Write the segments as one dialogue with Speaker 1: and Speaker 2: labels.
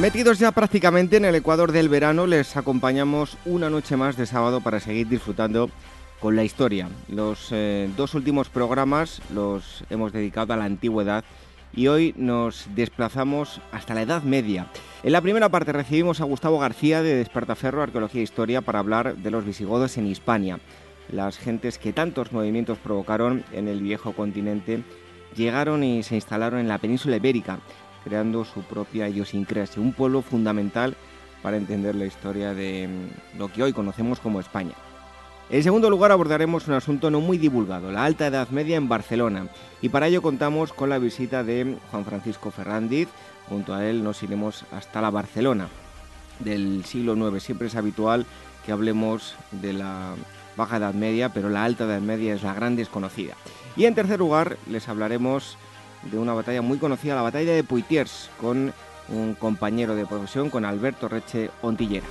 Speaker 1: Metidos ya prácticamente en el Ecuador del verano, les acompañamos una noche más de sábado para seguir disfrutando con la historia. Los eh, dos últimos programas los hemos dedicado a la antigüedad y hoy nos desplazamos hasta la Edad Media. En la primera parte recibimos a Gustavo García de Despertaferro Arqueología e Historia para hablar de los visigodos en Hispania, las gentes que tantos movimientos provocaron en el viejo continente llegaron y se instalaron en la península ibérica creando su propia idiosincrasia, un pueblo fundamental para entender la historia de mm, lo que hoy conocemos como España. En segundo lugar abordaremos un asunto no muy divulgado, la Alta Edad Media en Barcelona, y para ello contamos con la visita de Juan Francisco Ferrandiz, junto a él nos iremos hasta la Barcelona del siglo IX. Siempre es habitual que hablemos de la Baja Edad Media, pero la Alta Edad Media es la gran desconocida. Y en tercer lugar les hablaremos de una batalla muy conocida, la batalla de Poitiers, con un compañero de profesión, con Alberto Reche Ontillera.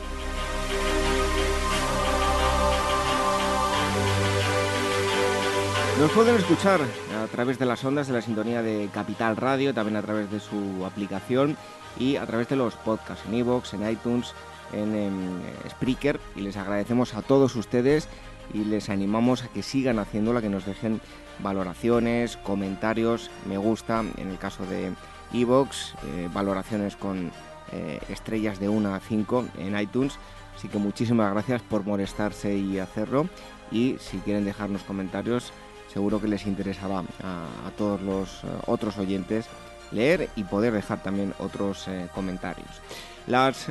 Speaker 1: Nos pueden escuchar a través de las ondas de la sintonía de Capital Radio, también a través de su aplicación y a través de los podcasts en iVoox, en iTunes, en, en Spreaker. Y les agradecemos a todos ustedes y les animamos a que sigan haciéndola, que nos dejen valoraciones, comentarios, me gusta, en el caso de Evox, eh, valoraciones con eh, estrellas de 1 a 5 en iTunes. Así que muchísimas gracias por molestarse y hacerlo. Y si quieren dejarnos comentarios, seguro que les interesará a, todos los eh, otros oyentes leer y poder dejar también otros comentarios. Las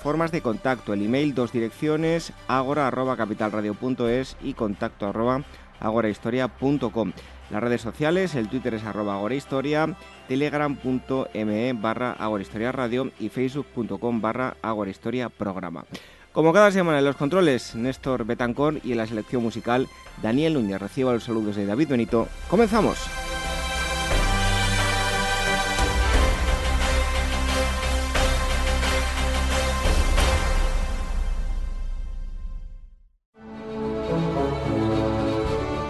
Speaker 1: formas de contacto, el email, dos direcciones, agora.capitalradio.es y contacto arroba agorahistoria.com. Las redes sociales, el Twitter es arroba agorahistoria, telegram.me barra agorahistoria radio y facebook.com barra agorahistoria programa. Como cada semana en los controles, Néstor Betancor y en la selección musical, Daniel Núñez. Reciba los saludos de David Benito. ¡Comenzamos!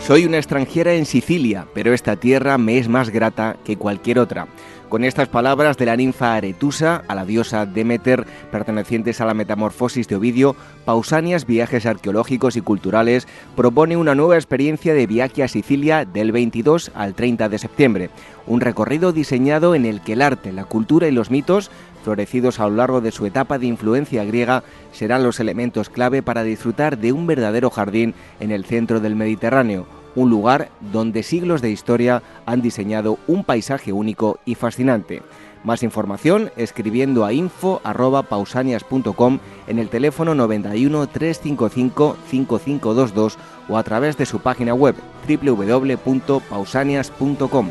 Speaker 1: Soy una extranjera en Sicilia, pero esta tierra me es más grata que cualquier otra. Con estas palabras de la ninfa Aretusa, a la diosa Demeter, pertenecientes a la metamorfosis de Ovidio, Pausanias Viajes Arqueológicos y Culturales propone una nueva experiencia de viaje a Sicilia del 22 al 30 de septiembre. Un recorrido diseñado en el que el arte, la cultura y los mitos florecidos a lo largo de su etapa de influencia griega, serán los elementos clave para disfrutar de un verdadero jardín en el centro del Mediterráneo, un lugar donde siglos de historia han diseñado un paisaje único y fascinante. Más información escribiendo a info@pausanias.com en el teléfono 91 355 5522 o a través de su página web www.pausanias.com.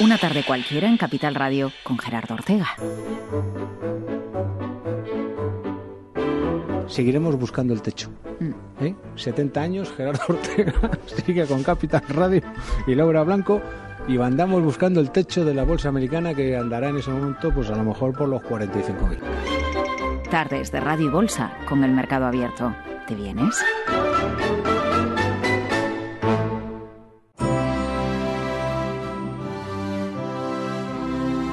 Speaker 2: Una tarde cualquiera en Capital Radio con Gerardo Ortega.
Speaker 3: Seguiremos buscando el techo. 70 mm. ¿Eh? años, Gerardo Ortega sigue con Capital Radio y Laura Blanco y andamos buscando el techo de la bolsa americana que andará en ese momento pues a lo mejor por los 45.000.
Speaker 2: Tardes de Radio y Bolsa con el mercado abierto. ¿Te vienes?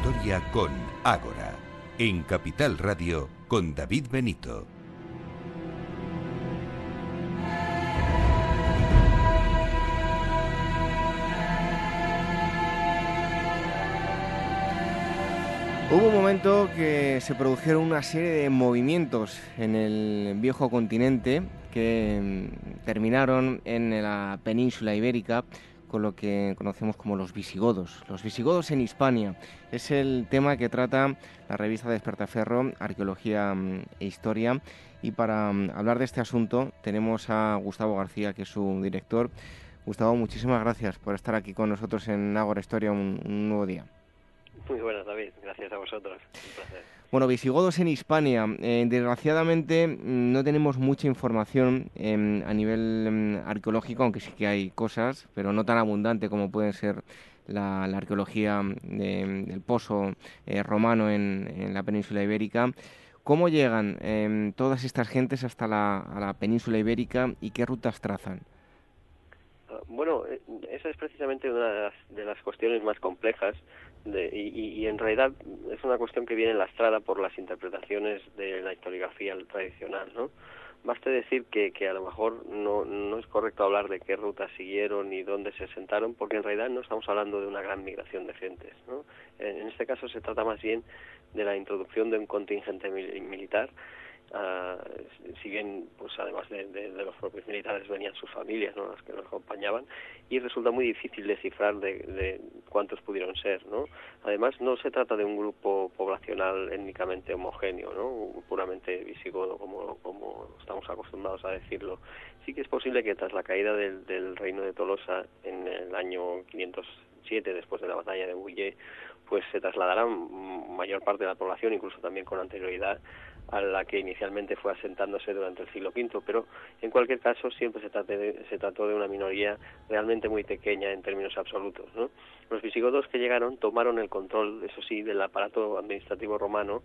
Speaker 4: historia con Ágora, en Capital Radio con David Benito.
Speaker 1: Hubo un momento que se produjeron una serie de movimientos en el viejo continente que mm, terminaron en la península ibérica con lo que conocemos como los visigodos. Los visigodos en Hispania es el tema que trata la revista Despertaferro, Arqueología mm, e Historia. Y para mm, hablar de este asunto tenemos a Gustavo García, que es su director. Gustavo, muchísimas gracias por estar aquí con nosotros en Ágora Historia un nuevo día.
Speaker 5: Muy buenas, David. Gracias a vosotros. Un placer.
Speaker 1: Bueno, visigodos en Hispania. Eh, desgraciadamente mm, no tenemos mucha información em, a nivel em, arqueológico, aunque sí que hay cosas, pero no tan abundante como puede ser la, arqueología del pozo eh, romano en, la península ibérica. ¿Cómo llegan em, todas estas gentes hasta la, la península ibérica y qué rutas trazan?
Speaker 5: Ah, bueno, eh, esa es precisamente una de las cuestiones más complejas y, en realidad es una cuestión que viene lastrada por las interpretaciones de la historiografía tradicional, ¿no? Baste decir que, que a lo mejor no, no es correcto hablar de qué rutas siguieron y dónde se sentaron, porque en realidad no estamos hablando de una gran migración de gentes. ¿no? En, este caso se trata más bien de la introducción de un contingente militar Uh, si bien pues además de, los propios militares venían sus familias ¿no? las que los acompañaban y resulta muy difícil descifrar de, cuántos pudieron ser no además no se trata de un grupo poblacional étnicamente homogéneo no puramente visigodo como estamos acostumbrados a decirlo. Sí que es posible que tras la caída del, del reino de Tolosa en el año 507 después de la batalla de Bouillé pues se trasladará mayor parte de la población incluso también con anterioridad a la que inicialmente fue asentándose durante el siglo V, pero en cualquier caso siempre se, se trató de una minoría realmente muy pequeña en términos absolutos. ¿no? Los visigodos que llegaron tomaron el control, eso sí, del aparato administrativo romano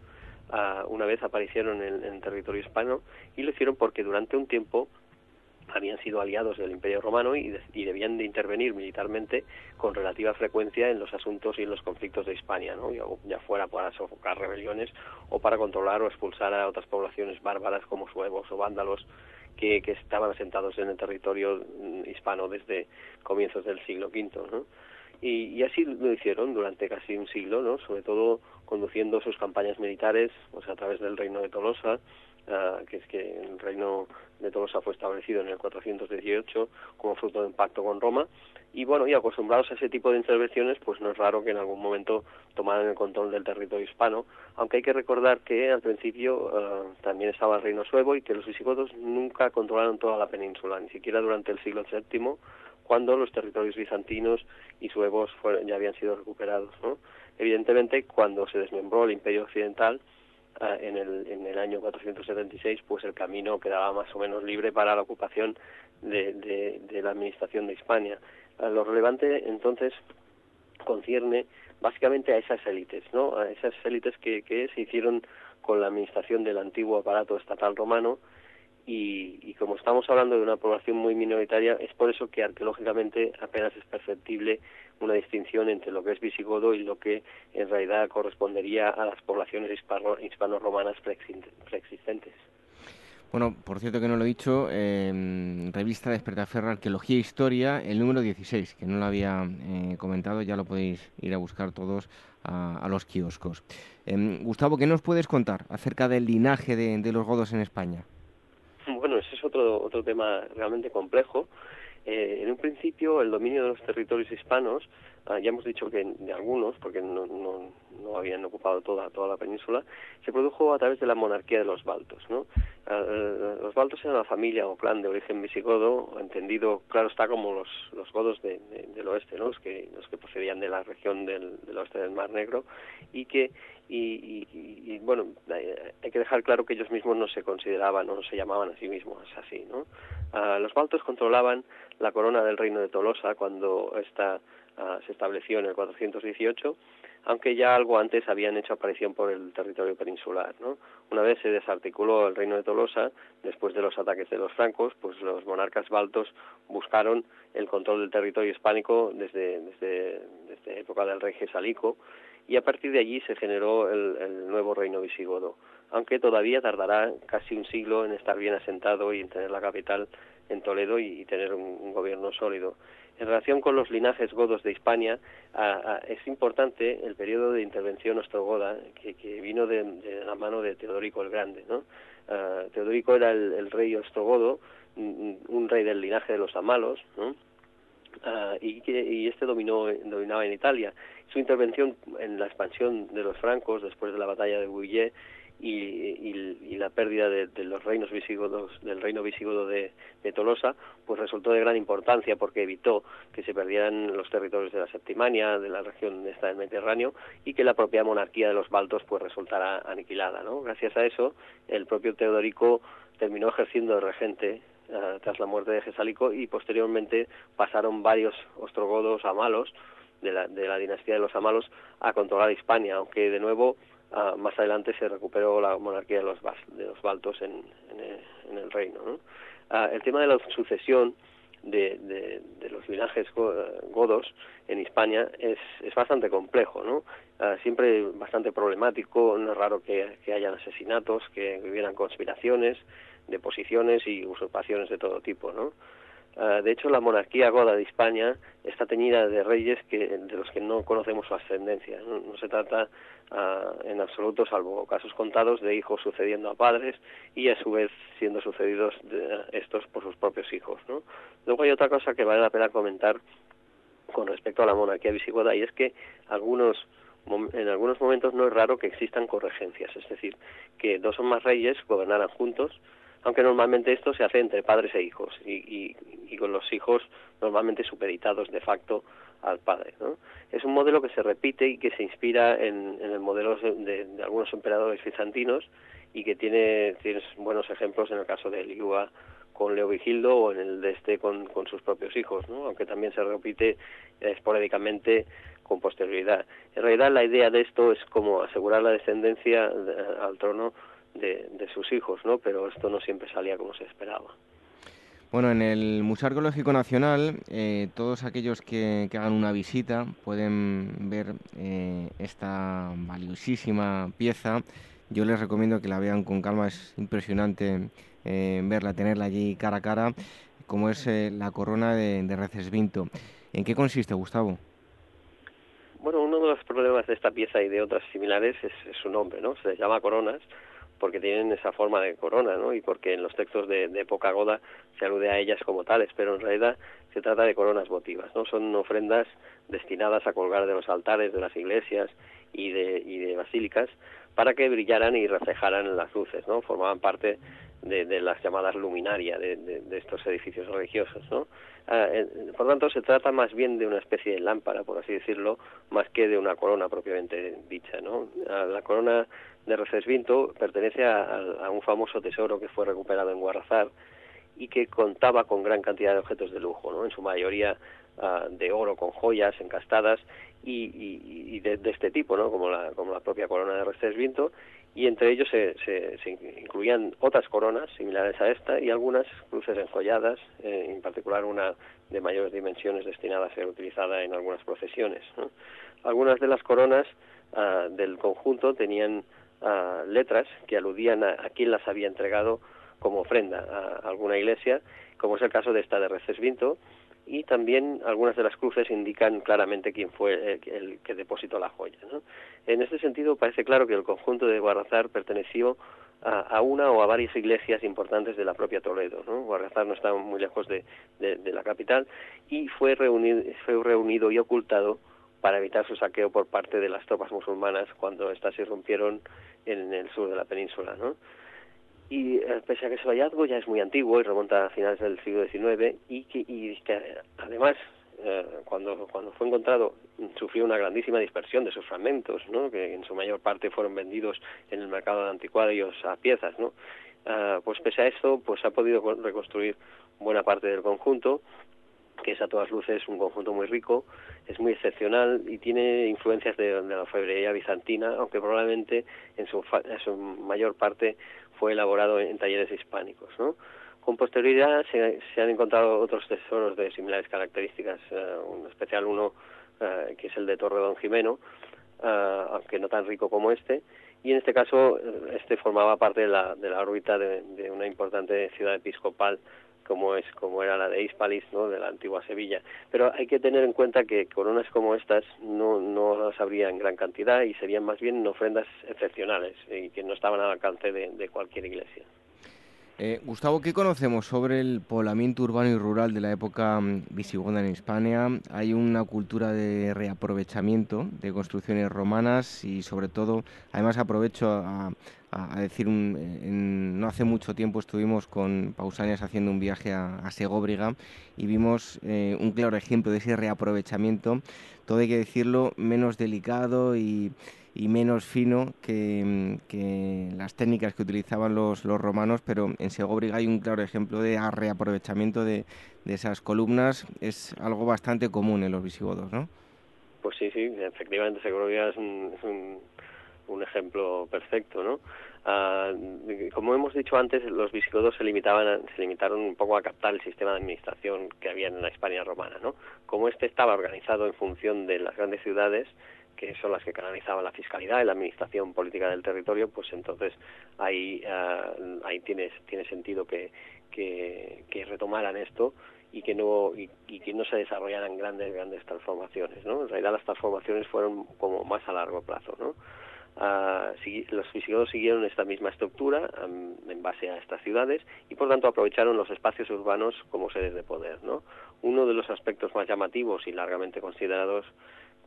Speaker 5: una vez aparecieron en territorio hispano y lo hicieron porque durante un tiempo habían sido aliados del Imperio Romano y, debían de intervenir militarmente con relativa frecuencia en los asuntos y en los conflictos de Hispania, ¿no? ya, fuera para sofocar rebeliones o para controlar o expulsar a otras poblaciones bárbaras como suevos o vándalos que, estaban asentados en el territorio mm, hispano desde comienzos del siglo V. ¿no? Y, así lo hicieron durante casi un siglo, ¿no? sobre todo conduciendo sus campañas militares pues, a través del reino de Tolosa, Ah, que es que el reino de Tolosa fue establecido en el 418 como fruto de un pacto con Roma y bueno, y acostumbrados a ese tipo de intervenciones, pues no es raro que en algún momento tomaran el control del territorio hispano, aunque hay que recordar que al principio ah, también estaba el reino suevo y que los visigodos nunca controlaron toda la península, ni siquiera durante el siglo VII, cuando los territorios bizantinos y suevos ya habían sido recuperados. ¿no? Evidentemente, cuando se desmembró el imperio occidental, en el, en el año 476, pues el camino quedaba más o menos libre para la ocupación de, de, la administración de Hispania. Ah, lo relevante entonces concierne básicamente a esas élites, ¿no? A esas élites que, que se hicieron con la administración del antiguo aparato estatal romano y, y, como estamos hablando de una población muy minoritaria, es por eso que arqueológicamente apenas es perceptible una distinción entre lo que es visigodo y lo que en realidad correspondería a las poblaciones hispano-romanas preexistentes.
Speaker 1: Bueno, por cierto que no lo he dicho, eh, revista Despertaferra Arqueología e Historia, el número 16, que no lo había eh, comentado, ya lo podéis ir a buscar todos a, los kioscos. Em, Gustavo, ¿qué nos puedes contar acerca del linaje de, de los godos en España?
Speaker 5: Bueno, ese es otro, otro tema realmente complejo eh, en un principio, el dominio de los territorios hispanos, ah, ya hemos dicho que de algunos, porque no, no, no, habían ocupado toda, toda la península, se produjo a través de la monarquía de los baltos. ¿no? Ah, eh, los baltos eran una familia o clan de origen visigodo, entendido, claro está, como los, los godos de, del oeste, ¿no? los, que, los que procedían de la región del, oeste del Mar Negro, y que y, y, bueno, hay que dejar claro que ellos mismos no se consideraban o no se llamaban a sí mismos así, ¿no? Ah, los baltos controlaban la corona del reino de Tolosa cuando esta ah, se estableció en el 418, aunque ya algo antes habían hecho aparición por el territorio peninsular, ¿no? Una vez se desarticuló el reino de Tolosa, después de los ataques de los francos, pues los monarcas baltos buscaron el control del territorio hispánico desde, desde, desde época del rey Gesalico, y a partir de allí se generó el, nuevo reino visigodo, aunque todavía tardará casi un siglo en estar bien asentado y en tener la capital en Toledo y, tener un, gobierno sólido. En relación con los linajes godos de Hispania, es importante el periodo de intervención ostrogoda que, que vino de, la mano de Teodorico el Grande. ¿no? Teodorico era el, rey ostrogodo, un rey del linaje de los Amalos, ¿no? y, y este dominó, dominaba en Italia. Su intervención en la expansión de los francos después de la batalla de Bouillé y, la pérdida de, los reinos visigodos del reino visigodo de, Tolosa pues resultó de gran importancia porque evitó que se perdieran los territorios de la Septimania de la región esta del Mediterráneo y que la propia monarquía de los baltos pues resultara aniquilada ¿no? gracias a eso el propio Teodorico terminó ejerciendo de regente eh, tras la muerte de Gesálico y posteriormente pasaron varios ostrogodos amalos de la, de la dinastía de los amalos a controlar Hispania aunque de nuevo Ah, más adelante se recuperó la monarquía de los, de los baltos en, en, el, reino. ¿no? Ah, el tema de la sucesión de, de, los linajes godos en España es, es bastante complejo, ¿no? Ah, siempre bastante problemático, no es raro que, que hayan asesinatos, que hubieran conspiraciones, deposiciones y usurpaciones de todo tipo, ¿no? De hecho, la monarquía goda de España está teñida de reyes que, de los que no conocemos su ascendencia. no se trata en absoluto, salvo casos contados de hijos sucediendo a padres y a su vez siendo sucedidos estos por sus propios hijos. ¿no? Luego hay otra cosa que vale la pena comentar con respecto a la monarquía visigoda y es que algunos en algunos momentos no es raro que existan corregencias, es decir, que dos o más reyes gobernaran juntos, aunque normalmente esto se hace entre padres e hijos y, y con los hijos normalmente supeditados de facto al padre. ¿no? Es un modelo que se repite y que se inspira en, el modelo de, algunos emperadores bizantinos y que tiene, tiene buenos ejemplos en el caso de Liua con Leovigildo o en el de este con, con sus propios hijos, ¿no? aunque también se repite esporádicamente con posterioridad. En realidad la idea de esto es como asegurar la descendencia al trono de, de sus hijos, ¿no? pero esto no siempre salía como se esperaba.
Speaker 1: Bueno, en el Museo Arqueológico Nacional, eh, todos aquellos que, hagan una visita pueden ver eh, esta valiosísima pieza. Yo les recomiendo que la vean con calma, es impresionante eh, verla, tenerla allí cara a cara, como es la corona de, de Recesvinto. ¿En qué consiste, Gustavo?
Speaker 5: Bueno, uno de los problemas de esta pieza y de otras similares es, es su nombre, ¿no? Se llama coronas porque tienen esa forma de corona, ¿no? Y porque en los textos de, época goda se alude a ellas como tales, pero en realidad se trata de coronas votivas, ¿no? Son ofrendas destinadas a colgar de los altares de las iglesias y de, y de basílicas para que brillaran y reflejaran las luces, ¿no? Formaban parte de, de las llamadas luminarias de, de, estos edificios religiosos, ¿no? Ah, por tanto, se trata más bien de una especie de lámpara, por así decirlo, más que de una corona propiamente dicha, ¿no? Ah, la corona de Recesvinto pertenece a, un famoso tesoro que fue recuperado en Guarrazar y que contaba con gran cantidad de objetos de lujo, ¿no? en su mayoría ah, de oro con joyas encastadas y, de, este tipo, ¿no? como, la, como la propia corona de Recesvinto, y entre ellos se, se, incluían otras coronas similares a esta y algunas cruces enjolladas, eh, en particular una de mayores dimensiones destinada a ser utilizada en algunas procesiones. Algunas de las coronas ah, del conjunto tenían letras que aludían a, quién las había entregado como ofrenda a alguna iglesia, como es el caso de esta de Recesvinto, y también algunas de las cruces indican claramente quién fue el, que depositó la joya. En este sentido, parece claro que el conjunto de Guarrazar perteneció a, una o a varias iglesias importantes de la propia Toledo. ¿no? Guarrazar no estaba muy lejos de, la capital y fue fue reunido y ocultado para evitar su saqueo por parte de las tropas musulmanas cuando éstas irrumpieron en el sur de la península. ¿no? Y eh, pese a que ese hallazgo ya es muy antiguo y remonta a finales del siglo XIX y que, y que además eh, cuando, cuando fue encontrado sufrió una grandísima dispersión de sus fragmentos, ¿no? que en su mayor parte fueron vendidos en el mercado de anticuarios a piezas. ¿no? Ah, pues pese a esto, pues ha podido reconstruir buena parte del conjunto que es a todas luces un conjunto muy rico, es muy excepcional y tiene influencias de, la orfebrería bizantina, aunque probablemente en su, mayor parte fue elaborado en, talleres hispánicos. ¿no? Con posterioridad se, han encontrado otros tesoros de similares características, eh, un especial uno eh, que es el de Torre Don Jimeno, eh, aunque no tan rico como este, y en este caso este formaba parte de la, de la órbita de, de una importante ciudad episcopal como es como era la de Hispalis, ¿no? de la antigua Sevilla. Pero hay que tener en cuenta que coronas como estas no, no las habría en gran cantidad y serían más bien ofrendas excepcionales y que no estaban al alcance de cualquier iglesia.
Speaker 1: Eh, Gustavo, ¿qué conocemos sobre el poblamiento urbano y rural de la época mm, visigoda en España? Hay una cultura de reaprovechamiento de construcciones romanas y sobre todo, además aprovecho a, decir, no hace mucho tiempo estuvimos con Pausanias haciendo un viaje a, Segóbriga y vimos eh, un claro ejemplo de ese reaprovechamiento, todo hay que decirlo, menos delicado y menos fino que, las técnicas que utilizaban los, romanos, pero en Segóbriga hay un claro ejemplo de reaprovechamiento de, esas columnas. Es algo bastante común en los visigodos, ¿no?
Speaker 5: Pues sí, sí, efectivamente Segóbriga es un, un ejemplo perfecto, ¿no? Ah, como hemos dicho antes, los visigodos se limitaban, se limitaron un poco a captar el sistema de administración que había en la España romana, ¿no? Como este estaba organizado en función de las grandes ciudades, que son las que canalizaban la fiscalidad y la administración política del territorio, pues entonces ahí, uh, ahí tiene, tiene sentido que, que, retomaran esto y que no y, que no se desarrollaran grandes grandes transformaciones no en realidad las transformaciones fueron como más a largo plazo no uh, los visigodos siguieron esta misma estructura en base a estas ciudades y por tanto aprovecharon los espacios urbanos como sedes de poder no uno de los aspectos más llamativos y largamente considerados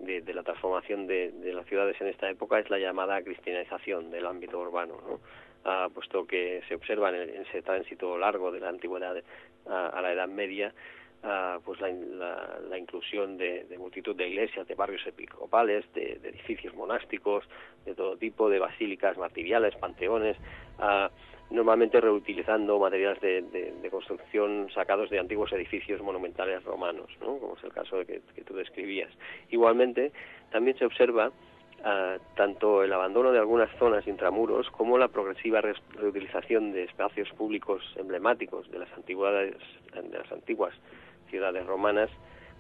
Speaker 5: de, la transformación de, las ciudades en esta época es la llamada cristianización del ámbito urbano, ¿no? Ah, puesto que se observa en, ese tránsito largo de la antigüedad a, la Edad Media, ah, pues la, la, inclusión de, multitud de iglesias, de barrios episcopales, de, edificios monásticos, de todo tipo, de basílicas martiriales, panteones, ah, normalmente reutilizando materiales de, construcción sacados de antiguos edificios monumentales romanos, ¿no? como es el caso de que, tú describías. Igualmente, también se observa ah, tanto el abandono de algunas zonas intramuros como la progresiva reutilización de espacios públicos emblemáticos de las antigüedades, de las antiguas ciudades romanas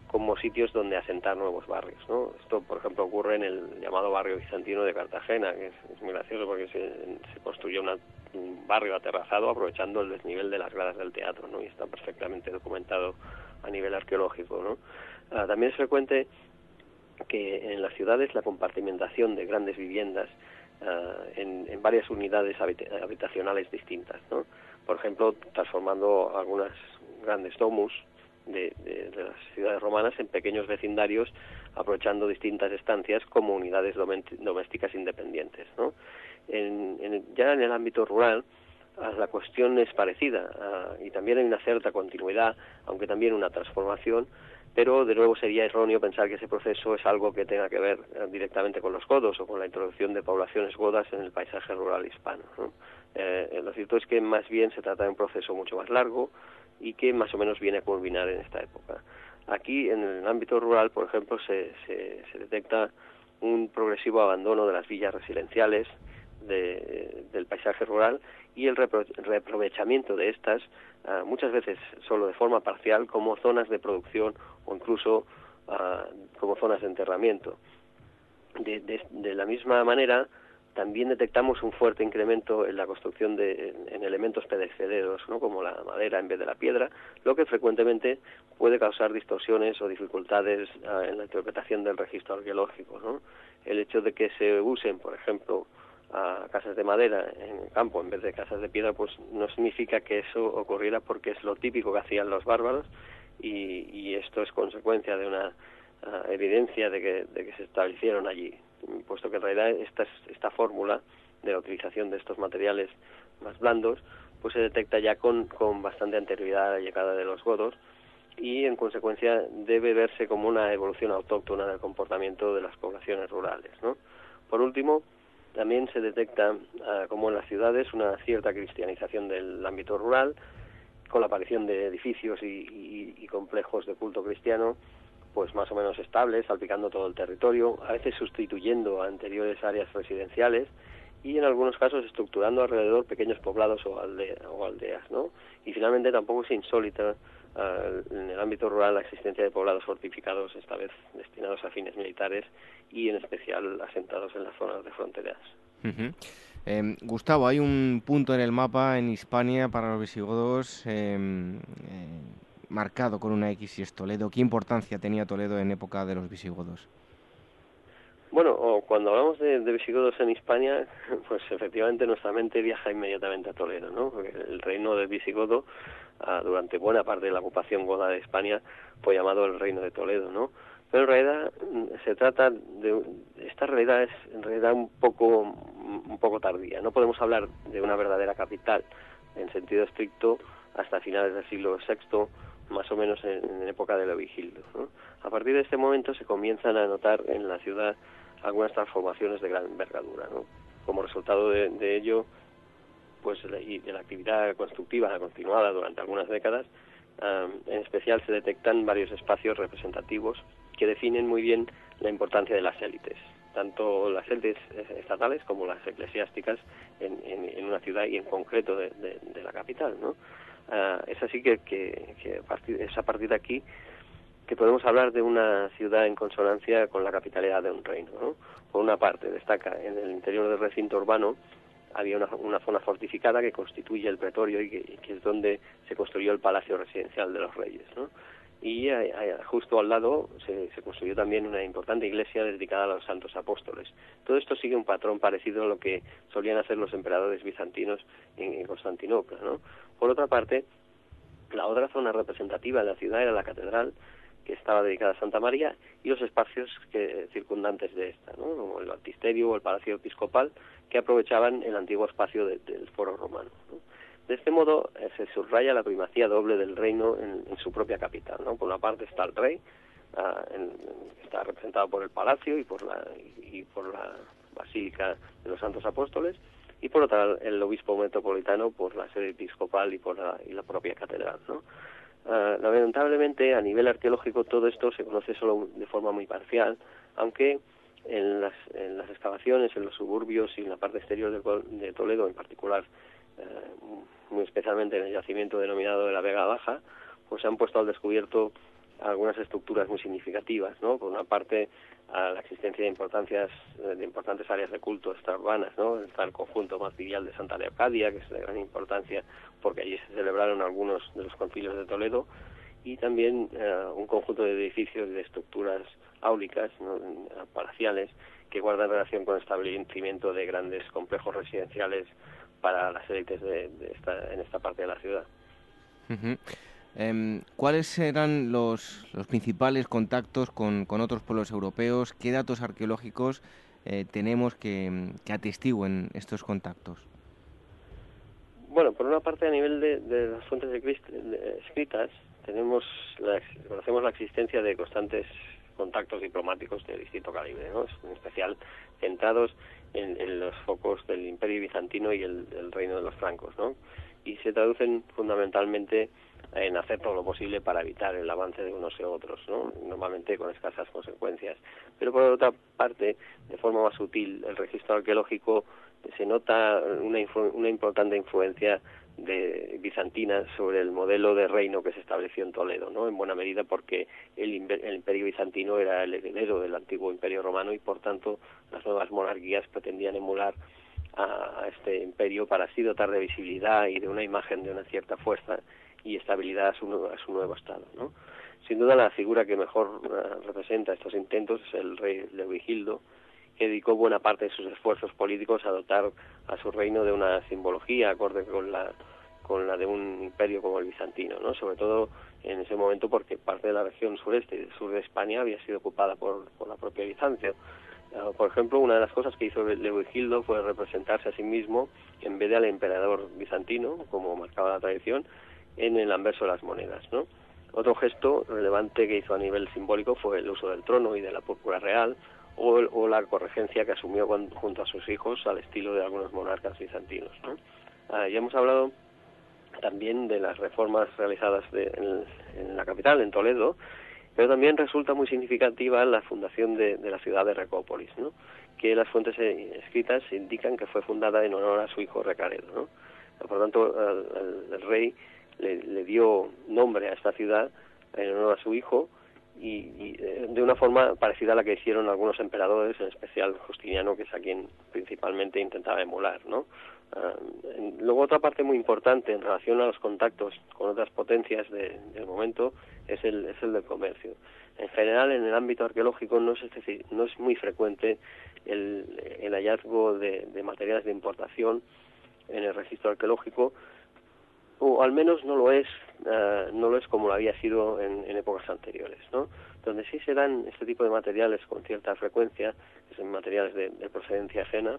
Speaker 5: como sitios donde asentar nuevos barrios. ¿no? Esto, por ejemplo, ocurre en el llamado barrio bizantino de Cartagena, que es, muy gracioso porque se, construyó un barrio aterrazado aprovechando el desnivel de las gradas del teatro, ¿no? y está perfectamente documentado a nivel arqueológico. ¿no? Ah, también es frecuente que en las ciudades la compartimentación de grandes viviendas ah, en, en, varias unidades habitacionales distintas, ¿no? por ejemplo, transformando algunas grandes domus de, las ciudades romanas en pequeños vecindarios, aprovechando distintas estancias como unidades domésticas independientes. ¿no? En, ya en el ámbito rural, ah, la cuestión es parecida ah, y también hay una cierta continuidad, aunque también una transformación, pero de nuevo sería erróneo pensar que ese proceso es algo que tenga que ver eh, directamente con los godos o con la introducción de poblaciones godas en el paisaje rural hispano. Eh, lo cierto es que más bien se trata de un proceso mucho más largo, y que más o menos viene a culminar en esta época. Aquí, en el ámbito rural, por ejemplo, se, se, detecta un progresivo abandono de las villas residenciales, del paisaje rural y el reaprovechamiento de estas, ah, muchas veces solo de forma parcial, como zonas de producción o incluso ah, como zonas de enterramiento. de, la misma manera, también detectamos un fuerte incremento en la construcción de en elementos perecederos, ¿no? como la madera en vez de la piedra, lo que frecuentemente puede causar distorsiones o dificultades ah, en la interpretación del registro arqueológico. ¿no? El hecho de que se usen, por ejemplo, a casas de madera en el campo en vez de casas de piedra, pues no significa que eso ocurriera porque es lo típico que hacían los bárbaros y, y esto es consecuencia de una ah, evidencia de que se establecieron allí puesto que en realidad esta, esta fórmula de la utilización de estos materiales más blandos pues se detecta ya con, con bastante anterioridad a la llegada de los godos y en consecuencia debe verse como una evolución autóctona del comportamiento de las poblaciones rurales. ¿no? Por último, también se detecta, ah, como en las ciudades, una cierta cristianización del ámbito rural, con la aparición de edificios y complejos de culto cristiano, pues más o menos estables, salpicando todo el territorio, a veces sustituyendo a anteriores áreas residenciales y en algunos casos estructurando alrededor pequeños poblados o, o aldeas, ¿no? Y finalmente tampoco es insólita uh, en el ámbito rural la existencia de poblados fortificados, esta vez destinados a fines militares y en especial asentados en las zonas de fronteras.
Speaker 1: Em, Gustavo, hay un punto en el mapa en Hispania para los visigodos em, eh, marcado con una X y es Toledo. ¿Qué importancia tenía Toledo en época de los visigodos?
Speaker 5: Bueno, cuando hablamos de, visigodos en Hispania, pues efectivamente nuestra mente viaja inmediatamente a Toledo, ¿no? Porque el reino de visigodo, ah, durante buena parte de la ocupación goda de España, fue llamado el reino de Toledo, ¿no? Pero en realidad mm, se trata de esta realidad es en realidad un poco un poco tardía. No podemos hablar de una verdadera capital en sentido estricto hasta finales del siglo VI, más o menos en, época de Leovigildo. ¿no? A partir de este momento se comienzan a notar en la ciudad algunas transformaciones de gran envergadura. ¿no? Como resultado de, ello, pues y de la actividad constructiva continuada durante algunas décadas, en especial se detectan varios espacios representativos que definen muy bien la importancia de las élites, tanto las élites estatales como las eclesiásticas en, una ciudad y en concreto de, la capital. ¿no? Ah, es así que, es a partir de aquí que podemos hablar de una ciudad en consonancia con la capitalidad de un reino. ¿no? Por una parte, destaca en el interior del recinto urbano había una, zona fortificada que constituye el pretorio y que, que, es donde se construyó el palacio residencial de los reyes. ¿no? y eh, eh, justo al lado se, construyó también una importante iglesia dedicada a los santos apóstoles. Todo esto sigue un patrón parecido a lo que solían hacer los emperadores bizantinos en, Constantinopla. ¿no? Por otra parte, la otra zona representativa de la ciudad era la catedral, que estaba dedicada a Santa María, y los espacios que, circundantes de esta, ¿no? como el baptisterio o el palacio episcopal, que aprovechaban el antiguo espacio del foro romano. De este modo eh, se subraya la primacía doble del reino en, su propia capital. Por una parte está el rey, ah, está representado por el palacio y por la, y por la basílica de los santos apóstoles, y por otra el obispo metropolitano por la sede episcopal y por la, y la propia catedral. ¿no? Ah, lamentablemente, a nivel arqueológico, todo esto se conoce solo de forma muy parcial, aunque en las, en las excavaciones, en los suburbios y en la parte exterior de, Toledo en particular, eh, muy especialmente en el yacimiento denominado de la Vega Baja, pues se han puesto al descubierto algunas estructuras muy significativas, ¿no? Por una parte, a la existencia de importancias de importantes áreas de culto extraurbanas, ¿no? Está el conjunto material de Santa Leocadia, que es de gran importancia porque allí se celebraron algunos de los concilios de Toledo, y también eh, un conjunto de edificios de estructuras áulicas, palaciales, que guardan relación con el establecimiento de grandes complejos residenciales para las élites de, esta, en esta parte de la ciudad.
Speaker 1: Em, ¿Cuáles eran los, los principales contactos con, con, otros pueblos europeos? ¿Qué datos arqueológicos eh, tenemos que, que, atestiguen estos contactos?
Speaker 5: Bueno, por una parte, a nivel de, las fuentes escritas, tenemos conocemos la existencia de constantes contactos diplomáticos de distinto calibre, ¿no? en especial centrados en, los focos del Imperio Bizantino y el, Reino de los Francos, ¿no? Y se traducen fundamentalmente en hacer todo lo posible para evitar el avance de unos y otros, ¿no? normalmente con escasas consecuencias. Pero por otra parte, de forma más sutil, el registro arqueológico se nota una, una importante influencia de bizantina sobre el modelo de reino que se estableció en Toledo, ¿no? En buena medida porque el, imperio bizantino era el heredero del antiguo imperio romano y por tanto las nuevas monarquías pretendían emular a, este imperio para así dotar de visibilidad y de una imagen de una cierta fuerza y estabilidad a su, a su nuevo estado, ¿no? Sin duda la figura que mejor uh, representa estos intentos es el rey Leovigildo, que dedicó buena parte de sus esfuerzos políticos a dotar a su reino de una simbología acorde con la con la de un imperio como el bizantino, ¿no? Sobre todo en ese momento porque parte de la región sureste y sur de España había sido ocupada por, por la propia Bizancio. Ah, por ejemplo, una de las cosas que hizo Leovigildo fue representarse a sí mismo, en vez de al emperador bizantino, como marcaba la tradición, en el anverso de las monedas, ¿no? Otro gesto relevante que hizo a nivel simbólico fue el uso del trono y de la púrpura real, o, la corregencia que asumió junto a sus hijos al estilo de algunos monarcas bizantinos. ¿no? Ah, ya hemos hablado también de las reformas realizadas en, la capital, en Toledo, pero también resulta muy significativa la fundación de, la ciudad de Recópolis, ¿no? que las fuentes eh, escritas indican que fue fundada en honor a su hijo Recaredo. ¿no? Por lo tanto, el, rey le, dio nombre a esta ciudad en honor a su hijo y, eh, de una forma parecida a la que hicieron algunos emperadores, en especial Justiniano, que es a quien principalmente intentaba emular, ¿no? Ah, luego otra parte muy importante en relación a los contactos con otras potencias del momento es el, es el del comercio. En general, en el ámbito arqueológico no es, no es muy frecuente el, hallazgo de, de materiales de importación en el registro arqueológico, o al menos no lo es uh, no lo es como lo había sido en, épocas anteriores no donde sí se dan este tipo de materiales con cierta frecuencia que son materiales de, de procedencia ajena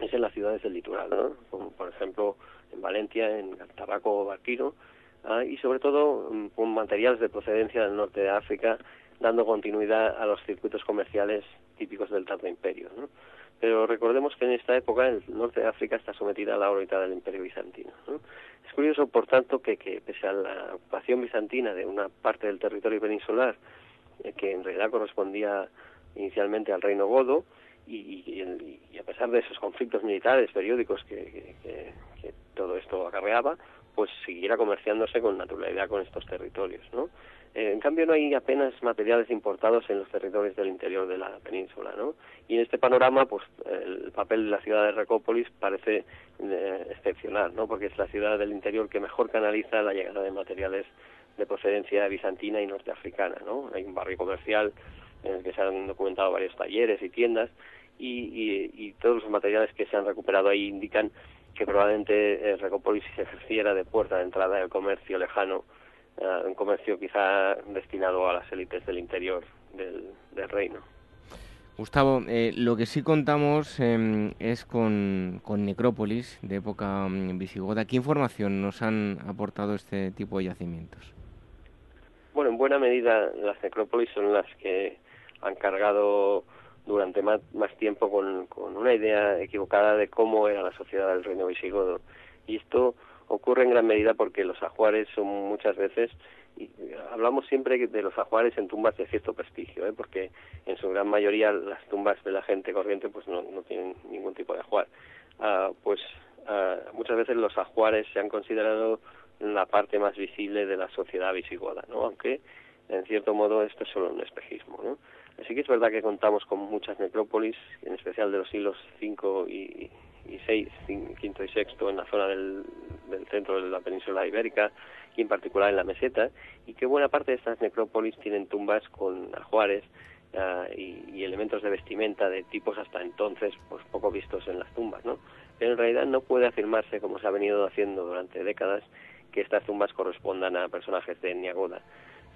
Speaker 5: es en las ciudades del litoral no como por ejemplo en Valencia en Tabaco o Barquino uh, y sobre todo um, con materiales de procedencia del norte de África dando continuidad a los circuitos comerciales típicos del Tardo Imperio ¿no? Pero recordemos que en esta época el norte de África está sometida a la órbita del Imperio Bizantino. ¿no? Es curioso, por tanto, que, que pese a la ocupación bizantina de una parte del territorio peninsular, eh, que en realidad correspondía inicialmente al reino godo, y, y, y, a pesar de esos conflictos militares periódicos que, que, que, todo esto acarreaba, pues siguiera comerciándose con naturalidad con estos territorios, ¿no? Eh, en cambio, no hay apenas materiales importados en los territorios del interior de la península, ¿no? Y en este panorama, pues el papel de la ciudad de Recópolis parece eh, excepcional, ¿no? Porque es la ciudad del interior que mejor canaliza la llegada de materiales de procedencia bizantina y norteafricana, ¿no? Hay un barrio comercial en el que se han documentado varios talleres y tiendas y, y, todos los materiales que se han recuperado ahí indican que probablemente eh, Recópolis se ejerciera de puerta de entrada del comercio lejano uh, un comercio quizá destinado a las élites del interior del, del reino.
Speaker 1: Gustavo, eh, lo que sí contamos eh, es con, con, necrópolis de época um, visigoda. ¿Qué información nos han aportado este tipo de yacimientos?
Speaker 5: Bueno, en buena medida las necrópolis son las que han cargado durante más, más tiempo con, con, una idea equivocada de cómo era la sociedad del reino visigodo. Y esto ocurre en gran medida porque los ajuares son muchas veces y hablamos siempre de los ajuares en tumbas de cierto prestigio, ¿eh? porque en su gran mayoría las tumbas de la gente corriente pues no, no tienen ningún tipo de ajuar. Uh, pues uh, muchas veces los ajuares se han considerado la parte más visible de la sociedad visigoda, ¿no? aunque en cierto modo esto es solo un espejismo. ¿no? Así que es verdad que contamos con muchas necrópolis, en especial de los siglos V y, y VI, quinto y sexto, en la zona del, del centro de la península ibérica y en particular en la meseta, y que buena parte de estas necrópolis tienen tumbas con ajuares uh, y, y, elementos de vestimenta de tipos hasta entonces pues poco vistos en las tumbas, ¿no? Pero en realidad no puede afirmarse, como se ha venido haciendo durante décadas, que estas tumbas correspondan a personajes de etnia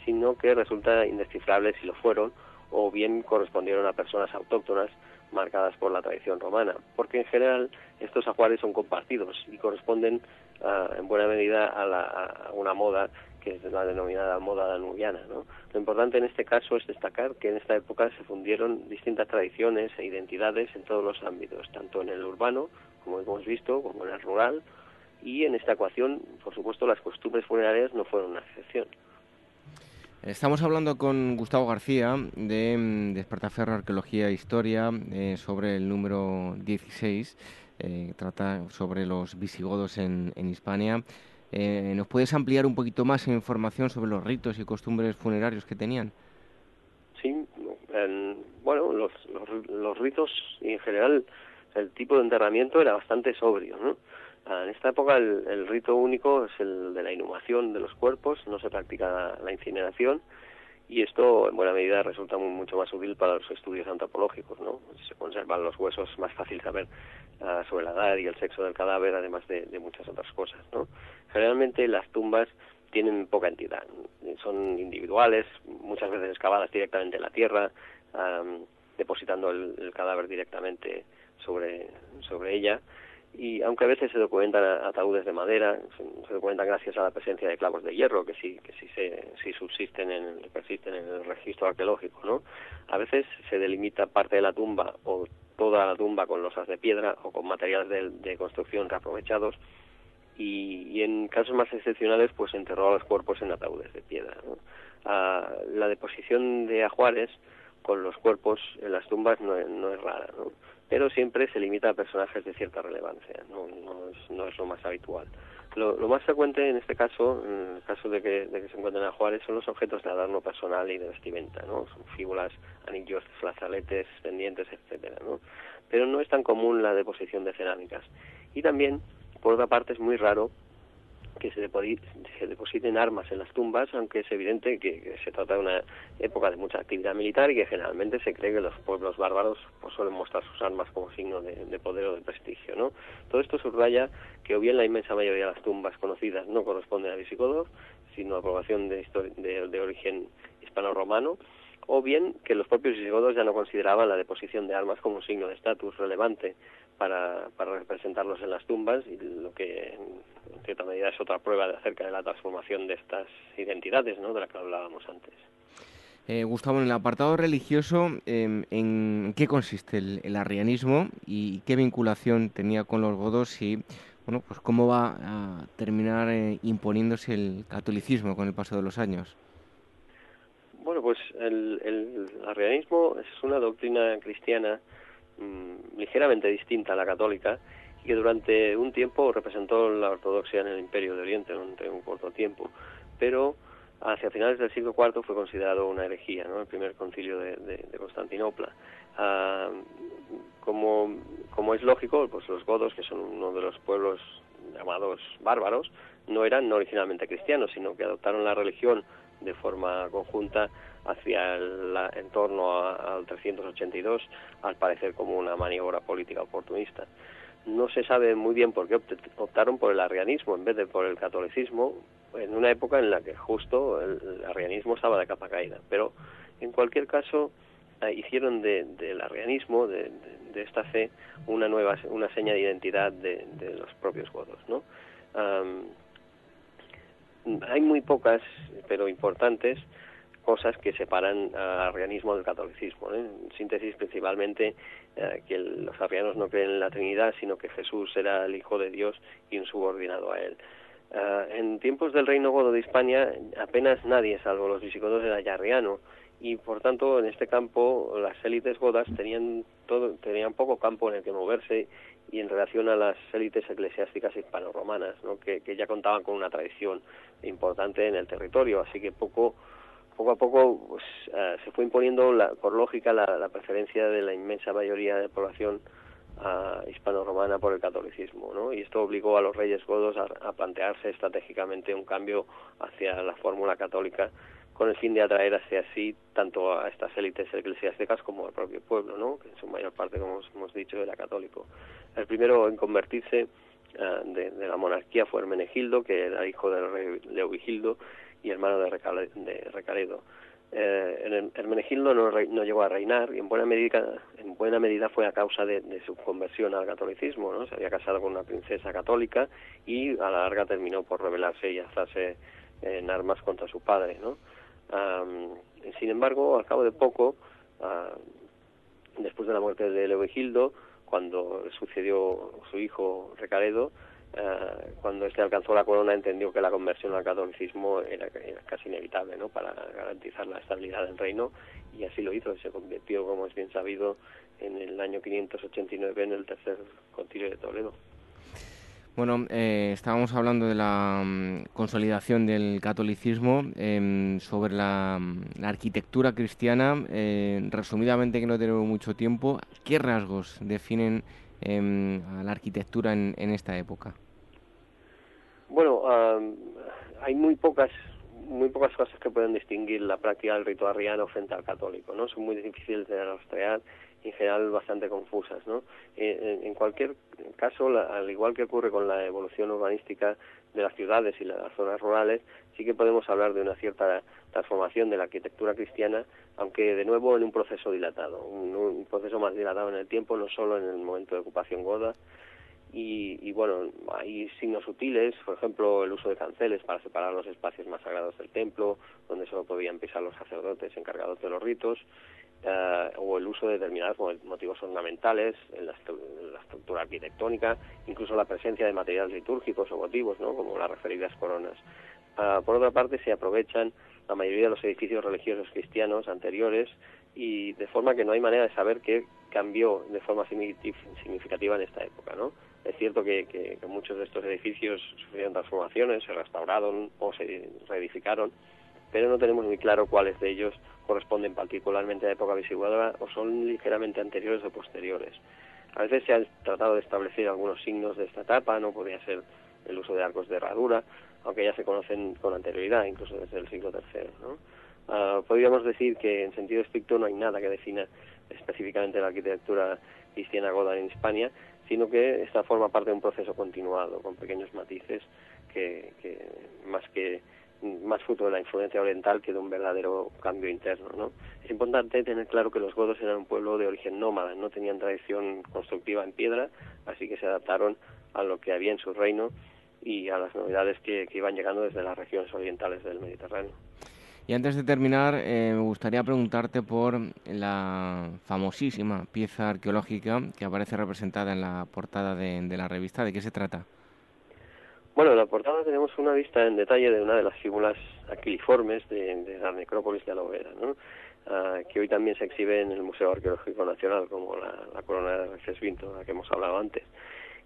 Speaker 5: sino que resulta indescifrable si lo fueron o bien correspondieron a personas autóctonas marcadas por la tradición romana, porque en general estos ajuares son compartidos y corresponden uh, en buena medida a, la, a, una moda que es la denominada moda danubiana. ¿no? Lo importante en este caso es destacar que en esta época se fundieron distintas tradiciones e identidades en todos los ámbitos, tanto en el urbano, como hemos visto, como en el rural, y en esta ecuación, por supuesto, las costumbres funerarias no fueron una excepción.
Speaker 1: Estamos hablando con Gustavo García de mm, Despertaferro Arqueología e Historia eh, sobre el número 16, eh, trata sobre los visigodos en, en Hispania. Eh, ¿Nos puedes ampliar un poquito más información sobre los ritos y costumbres funerarios que tenían?
Speaker 5: Sí, en, bueno, los, los, los ritos en general el tipo de enterramiento era bastante sobrio, ¿no? En esta época el, rito único es el de la inhumación de los cuerpos, no se practica la incineración y esto en buena medida resulta muy, mucho más útil para los estudios antropológicos, ¿no? Se conservan los huesos, más fácil saber uh, sobre la edad y el sexo del cadáver, además de, de, muchas otras cosas, ¿no? Generalmente las tumbas tienen poca entidad, son individuales, muchas veces excavadas directamente en la tierra, um, depositando el, el cadáver directamente sobre, sobre ella y aunque a veces se documentan ataúdes de madera, se, documentan gracias a la presencia de clavos de hierro que sí que sí se sí subsisten en persisten en el registro arqueológico, ¿no? A veces se delimita parte de la tumba o toda la tumba con losas de piedra o con materiales de, construcción reaprovechados y, y, en casos más excepcionales pues enterró a los cuerpos en ataúdes de piedra, ¿no? La deposición de ajuares con los cuerpos en las tumbas no, no es rara, ¿no? Pero siempre se limita a personajes de cierta relevancia, no, no, es, no es lo más habitual. Lo, más frecuente en este caso, en el caso de que, se encuentren a Juárez, son los objetos de adorno personal y de vestimenta, ¿no? Son fíbulas, anillos, frazaletes, pendientes, etcétera, ¿no? Pero no es tan común la deposición de cerámicas. Y también, por otra parte, es muy raro que se, depositen armas en las tumbas, aunque es evidente que, se trata de una época de mucha actividad militar y que generalmente se cree que los pueblos bárbaros pues, suelen mostrar sus armas como signo de, poder o de prestigio. ¿no? Todo esto subraya que o bien la inmensa mayoría de las tumbas conocidas no corresponden a visigodos, sino a población de, de origen hispano-romano, o bien que los propios visigodos ya no consideraban la deposición de armas como un signo de estatus relevante para, para representarlos en las tumbas y lo que en cierta medida es otra prueba de acerca de la transformación de estas identidades ¿no? de la que hablábamos antes.
Speaker 1: Eh, Gustavo, en el apartado religioso, em, ¿en qué consiste el, arrianismo y qué vinculación tenía con los godos y bueno, pues cómo va a terminar eh, imponiéndose el catolicismo con el paso de los años?
Speaker 5: Bueno, pues el, el arrianismo es una doctrina cristiana Mm, ligeramente distinta a la católica y que durante un tiempo representó la ortodoxia en el Imperio de Oriente durante un corto tiempo, pero hacia finales del siglo IV fue considerado una herejía, ¿no? el primer concilio de, Constantinopla. Ah, como, como es lógico, pues los godos, que son uno de los pueblos llamados bárbaros, no eran originalmente cristianos, sino que adoptaron la religión de forma conjunta hacia el entorno al 382, al parecer como una maniobra política oportunista. No se sabe muy bien por qué optaron por el arrianismo en vez de por el catolicismo, en una época en la que justo el arrianismo estaba de capa caída. Pero en cualquier caso, eh, hicieron del arrianismo, de, esta fe, una nueva una seña de identidad de, los propios godos. ¿no? hay muy pocas, pero importantes, cosas que separan al arrianismo del catolicismo. En síntesis, principalmente eh, que los arrianos no creen en la Trinidad, sino que Jesús era el Hijo de Dios y un subordinado a él. Eh, en tiempos del Reino Godo de España, apenas nadie, salvo los visigodos, era ya arriano, y por tanto en este campo las élites godas tenían todo tenían poco campo en el que moverse y en relación a las élites eclesiásticas hispano-romanas ¿no? que, ya contaban con una tradición importante en el territorio así que poco poco a poco pues, eh, se fue imponiendo por lógica la, preferencia de la inmensa mayoría de población uh, hispano-romana por el catolicismo ¿no? y esto obligó a los reyes godos a plantearse estratégicamente un cambio hacia la fórmula católica con el fin de atraer hacia sí tanto a estas élites eclesiásticas como al propio pueblo, ¿no? que en su mayor parte, como hemos dicho, era católico. El primero en convertirse eh, de, la monarquía fue Hermenegildo, que era hijo del rey Leovigildo y hermano de, Recaredo. Eh, Hermenegildo no, no, llegó a reinar y en buena medida, en buena medida fue a causa de, su conversión al catolicismo. ¿no? Se había casado con una princesa católica y a la larga terminó por rebelarse y alzarse en armas contra su padre. ¿no? sin embargo, al cabo de poco, después de la muerte de Leovigildo, cuando sucedió su hijo Recaredo, cuando este alcanzó la corona entendió que la conversión al catolicismo era, casi inevitable ¿no? para garantizar la estabilidad del reino y así lo hizo se convirtió, como es bien sabido, en el año 589 en el tercer concilio de Toledo.
Speaker 1: Bueno, eh, estábamos hablando de la mm, consolidación del catolicismo, em, sobre la, mm, arquitectura cristiana. Eh, resumidamente, que no tenemos mucho tiempo, ¿qué rasgos definen em, a la arquitectura en, esta época?
Speaker 5: Bueno, hay muy pocas muy pocas cosas que pueden distinguir la práctica del rito arriano frente al católico, ¿no? Son muy difíciles de rastrear en general bastante confusas. ¿no? En, cualquier caso, al igual que ocurre con la evolución urbanística de las ciudades y las zonas rurales, sí que podemos hablar de una cierta transformación de la arquitectura cristiana, aunque de nuevo en un proceso dilatado, un, proceso más dilatado en el tiempo, no solo en el momento de ocupación goda, y, y, bueno, hay signos sutiles, por ejemplo, el uso de canceles para separar los espacios más sagrados del templo, donde solo podían pisar los sacerdotes encargados de los ritos, eh, o el uso de determinados motivos ornamentales en la, estructura arquitectónica, incluso la presencia de materiales litúrgicos o motivos, ¿no? como las referidas coronas. Ah, por otra parte, se aprovechan la mayoría de los edificios religiosos cristianos anteriores y de forma que no hay manera de saber qué cambió de forma significativa en esta época, ¿no? Es cierto que, muchos de estos edificios sufrieron transformaciones, se restauraron o se reedificaron, pero no tenemos muy claro cuáles de ellos corresponden particularmente a la época visigoda o son ligeramente anteriores o posteriores. A veces se han tratado de establecer algunos signos de esta etapa, no podría ser el uso de arcos de herradura, aunque ya se conocen con anterioridad, incluso desde el siglo III. ¿no? Ah, podríamos decir que en sentido estricto no hay nada que defina específicamente la arquitectura cristiana goda en España, sino que esta forma parte de un proceso continuado, con pequeños matices que, que más que más fruto de la influencia oriental que de un verdadero cambio interno. ¿no? Es importante tener claro que los godos eran un pueblo de origen nómada, no tenían tradición constructiva en piedra, así que se adaptaron a lo que había en su reino y a las novedades que, iban llegando desde las regiones orientales del Mediterráneo.
Speaker 1: Y antes de terminar, eh, me gustaría preguntarte por la famosísima pieza arqueológica que aparece representada en la portada de la revista. ¿De qué se trata?
Speaker 5: Bueno, en la portada tenemos una vista en detalle de una de las figuras aquiliformes de, la necrópolis de Alovera, ¿no? Ah, que hoy también se exhibe en el Museo Arqueológico Nacional, como la, corona de Recesvinto, de la que hemos hablado antes.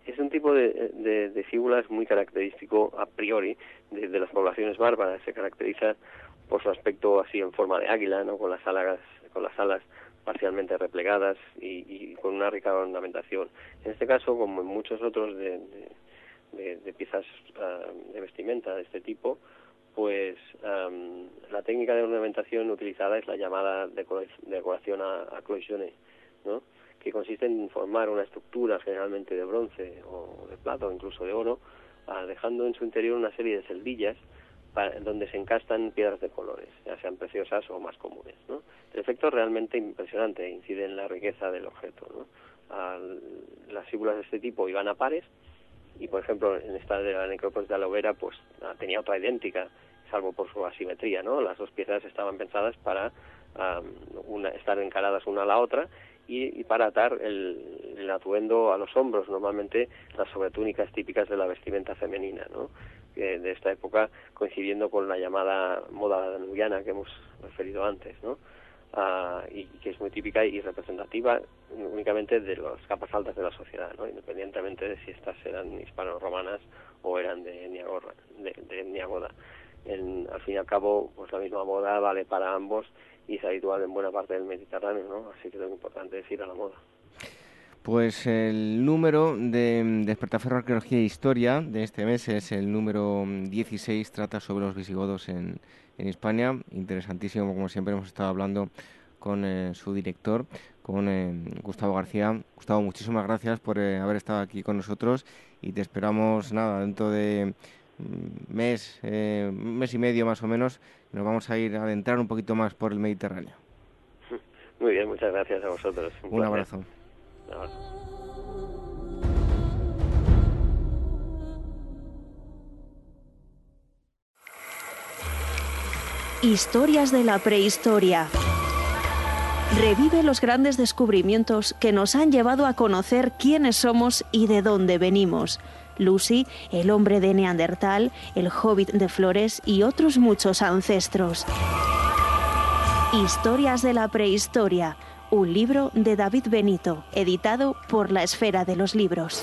Speaker 5: Es un tipo de, de, figuras muy característico a priori de, las poblaciones bárbaras. Se caracteriza por su aspecto así en forma de águila, ¿no? con las alas, con las alas parcialmente replegadas y, y con una rica ornamentación. En este caso, como en muchos otros de, de, piezas ah, de vestimenta de este tipo, pues la técnica de ornamentación utilizada es la llamada decoración a, a ¿no? que consiste en formar una estructura generalmente de bronce o de plata o incluso de oro, ah, dejando en su interior una serie de celdillas donde se encastan piedras de colores, ya sean preciosas o más comunes. ¿no? El efecto es realmente impresionante, incide en la riqueza del objeto. ¿no? las figuras de este tipo iban a pares y por ejemplo en esta de la necrópolis de Alovera pues ah, tenía otra idéntica salvo por su asimetría no las dos piezas estaban pensadas para una, estar encaradas una a la otra y, para atar el, el, atuendo a los hombros normalmente las sobretúnicas típicas de la vestimenta femenina no de esta época coincidiendo con la llamada moda danubiana que hemos referido antes no Ah, y que es muy típica y representativa únicamente de las capas altas de la sociedad, ¿no? independientemente de si estas eran hispano-romanas o eran de etnia, de, de goda. al fin y al cabo, pues la misma moda vale para ambos y es habitual en buena parte del Mediterráneo, ¿no? así que es importante decir a la moda.
Speaker 1: Pues el número de Despertaferro Arqueología e Historia de este mes es el número 16, trata sobre los visigodos en, en España. Interesantísimo, como siempre hemos estado hablando con eh, su director, con eh, Gustavo García. Gustavo, muchísimas gracias por eh, haber estado aquí con nosotros y te esperamos nada dentro de mm, mes, un mes y medio más o menos. Nos vamos a ir a adentrar un poquito más por el Mediterráneo.
Speaker 5: Muy bien, muchas gracias a vosotros.
Speaker 1: Un abrazo.
Speaker 6: Historias de la prehistoria. Revive los grandes descubrimientos que nos han llevado a conocer quiénes somos y de dónde venimos. Lucy, el hombre de Neandertal, el hobbit de Flores y otros muchos ancestros. Historias de la prehistoria, un libro de David Benito, editado por la Esfera de los Libros.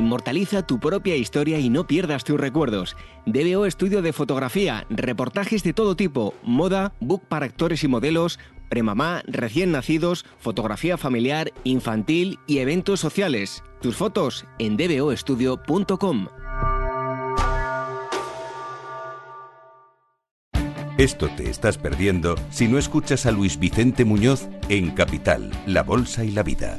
Speaker 7: Inmortaliza tu propia historia y no pierdas tus recuerdos. DBO Estudio de Fotografía, reportajes de todo tipo, moda, book para actores y modelos, premamá, recién nacidos, fotografía familiar, infantil y eventos sociales. Tus fotos en dboestudio.com.
Speaker 4: Esto te estás perdiendo si no escuchas a Luis Vicente Muñoz en Capital, La Bolsa y la Vida.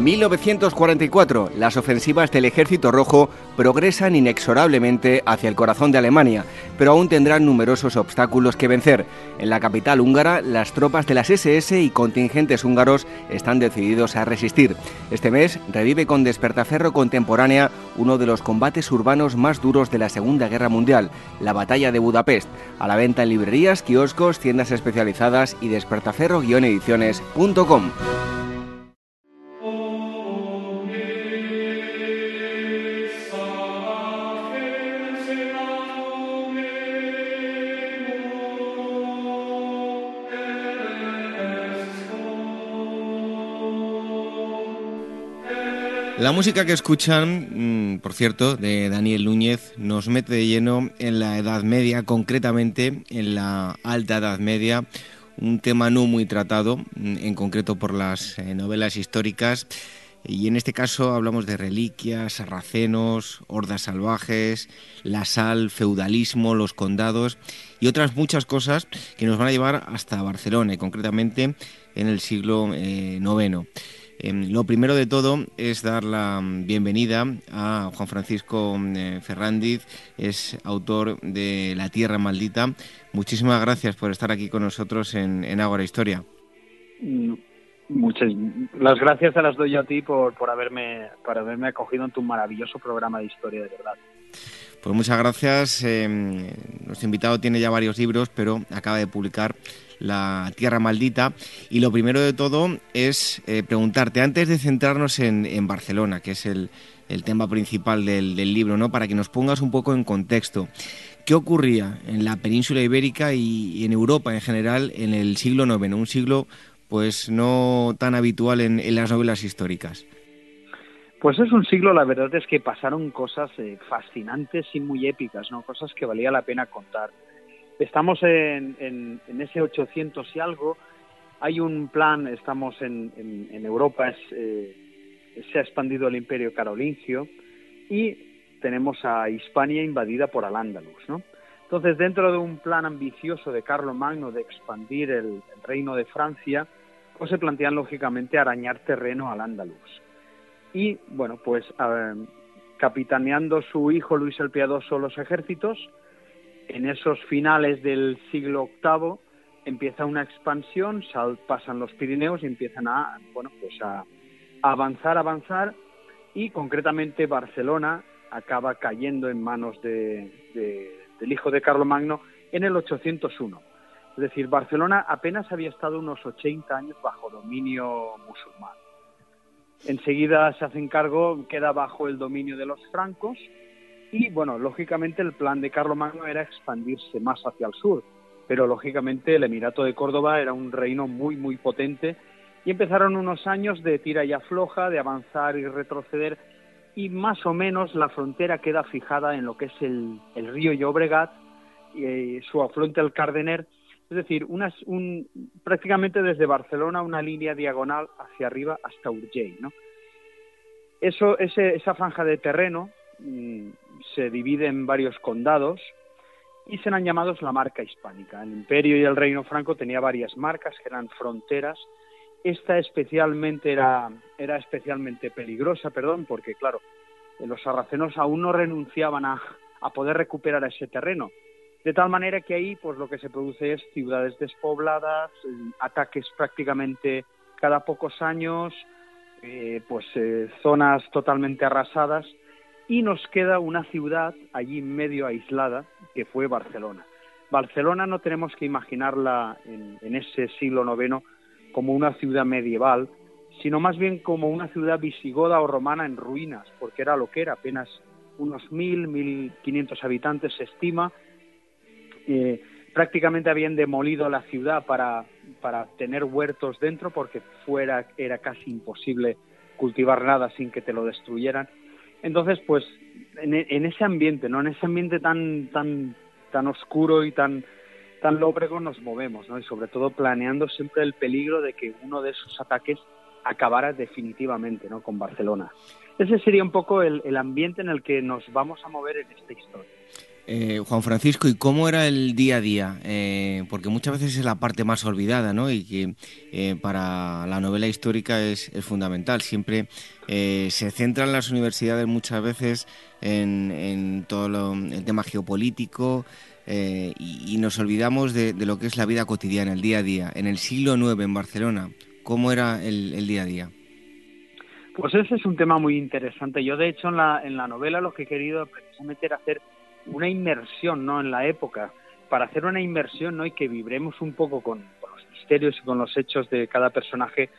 Speaker 1: 1944, las ofensivas del Ejército Rojo progresan inexorablemente hacia el corazón de Alemania, pero aún tendrán numerosos obstáculos que vencer. En la capital húngara, las tropas de las SS y contingentes húngaros están decididos a resistir. Este mes revive con Despertaferro Contemporánea uno de los combates urbanos más duros de la Segunda Guerra Mundial, la Batalla de Budapest, a la venta en librerías, kioscos, tiendas especializadas y despertaferro-ediciones.com. La música que escuchan, mm, por cierto, de Daniel Núñez, nos mete de lleno en la Edad Media, concretamente en la Alta Edad Media, un tema no muy tratado, mm, en concreto por las eh, novelas históricas. Y en este caso hablamos de reliquias, sarracenos, hordas salvajes, la sal, feudalismo, los condados y otras muchas cosas que nos van a llevar hasta Barcelona, y concretamente en el siglo IX. Em, lo primero de todo es dar la bienvenida a Juan Francisco eh, Ferrandiz, es autor de La Tierra Maldita. Muchísimas gracias por estar aquí con nosotros en, en Ágora Historia.
Speaker 8: Muchas las gracias se las doy a ti por, por, haberme, por haberme acogido en tu maravilloso programa de historia, de verdad.
Speaker 1: Pues muchas gracias. Em, nuestro invitado tiene ya varios libros, pero acaba de publicar la Tierra Maldita. Y lo primero de todo es eh, preguntarte, antes de centrarnos en, Barcelona, que es el, tema principal del, libro, ¿no? para que nos pongas un poco en contexto. ¿Qué ocurría en la península ibérica y, en Europa en general en el siglo IX? Un siglo pues no tan habitual en, las novelas históricas.
Speaker 8: Pues es un siglo, la verdad es que pasaron cosas eh, fascinantes y muy épicas, ¿no? Cosas que valía la pena contar. Estamos en, en, ese 800 y algo. Hay un plan, estamos en, en Europa, eh, se ha expandido el imperio carolingio y tenemos a Hispania invadida por Al-Ándalus, ¿no? Entonces, dentro de un plan ambicioso de Carlos Magno de expandir el, reino de Francia, pues se plantean lógicamente arañar terreno al Ándalus. Y bueno, pues capitaneando su hijo Luis el Piadoso los ejércitos, en esos finales del siglo VIII empieza una expansión, pasan los Pirineos y empiezan a, bueno, pues a, avanzar, avanzar y concretamente Barcelona acaba cayendo en manos de, del hijo de Carlomagno en el 801. Es decir, Barcelona apenas había estado unos 80 años bajo dominio musulmán. Enseguida se hacen cargo, queda bajo el dominio de los francos y bueno, lógicamente el plan de Carlomagno era expandirse más hacia el sur, pero lógicamente el Emirato de Córdoba era un reino muy, muy potente y empezaron unos años de tira y afloja, de avanzar y retroceder y más o menos la frontera queda fijada en lo que es el, río Llobregat y eh, su afluente el Cardener, es decir, un, prácticamente desde Barcelona una línea diagonal hacia arriba hasta Urgell, ¿no? Eso, esa franja de terreno mm, se divide en varios condados y serán llamados la marca hispánica. El imperio y el reino franco tenía varias marcas que eran fronteras. Esta especialmente era, era especialmente peligrosa, perdón, porque claro, los sarracenos aún no renunciaban a poder recuperar ese terreno. De tal manera que ahí pues lo que se produce es ciudades despobladas, ataques prácticamente cada pocos años, eh, pues eh, zonas totalmente arrasadas y nos queda una ciudad allí medio aislada, que fue Barcelona. Barcelona no tenemos que imaginarla en, ese siglo IX como una ciudad medieval, sino más bien como una ciudad visigoda o romana en ruinas, porque era lo que era, apenas unos mil, mil quinientos habitantes se estima, eh, prácticamente habían demolido la ciudad para, para tener huertos dentro porque fuera era casi imposible cultivar nada sin que te lo destruyeran. Entonces, pues en, ese ambiente, ¿no? En ese ambiente tan tan tan oscuro y tan tan lóbrego nos movemos, ¿no? Y sobre todo planeando siempre el peligro de que uno de esos ataques acabara definitivamente, ¿no? Con Barcelona. Ese sería un poco el ambiente en el que nos vamos a mover en esta historia.
Speaker 7: Eh, Juan Francisco, ¿y cómo era el día a día? Eh, porque muchas veces es la parte más olvidada, ¿no? Y que eh, para la novela histórica es, fundamental. Siempre se centran las universidades muchas veces en, todo lo, el tema geopolítico y, y, nos olvidamos de, de, lo que es la vida cotidiana, el día a día. En el siglo IX en Barcelona, ¿cómo era el, el día a día?
Speaker 8: Pues ese es un tema muy interesante. Yo, de hecho, en la, en la novela lo que he querido precisamente era hacer una inmersión ¿no? en la época. Para hacer una inmersión ¿no? y que vibremos un poco con, los misterios y con los hechos de cada personaje,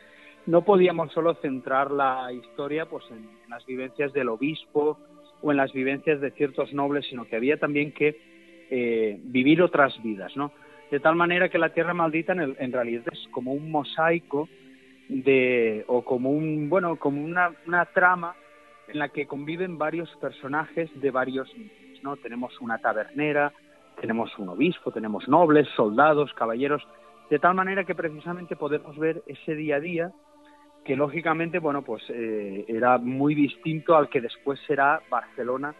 Speaker 8: no podíamos solo centrar la historia pues, en, en las vivencias del obispo o en las vivencias de ciertos nobles, sino que había también que eh, vivir otras vidas. ¿no? De tal manera que la Tierra Maldita en, el, en realidad es como un mosaico de, o como un bueno como una, una trama en la que conviven varios personajes de varios ¿no? Tenemos una tabernera, tenemos un obispo, tenemos nobles, soldados, caballeros, de tal manera que precisamente podemos ver ese día a día que lógicamente, bueno, pues eh, era muy distinto al que después será Barcelona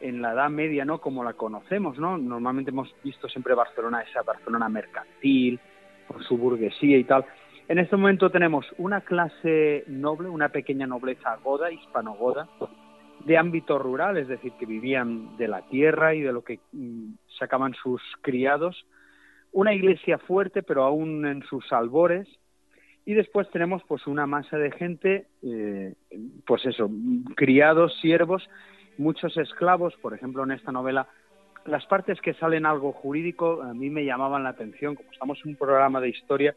Speaker 8: en la Edad Media, ¿no? Como la conocemos, ¿no? Normalmente hemos visto siempre Barcelona, esa Barcelona mercantil, con su burguesía y tal. En este momento tenemos una clase noble, una pequeña nobleza goda, hispano-goda, de ámbito rural, es decir, que vivían de la tierra y de lo que mm, sacaban sus criados, una iglesia fuerte, pero aún en sus albores, y después tenemos pues una masa de gente, eh, pues eso, criados, siervos, muchos esclavos, por ejemplo, en esta novela, las partes que salen algo jurídico a mí me llamaban la atención, como estamos en un programa de historia,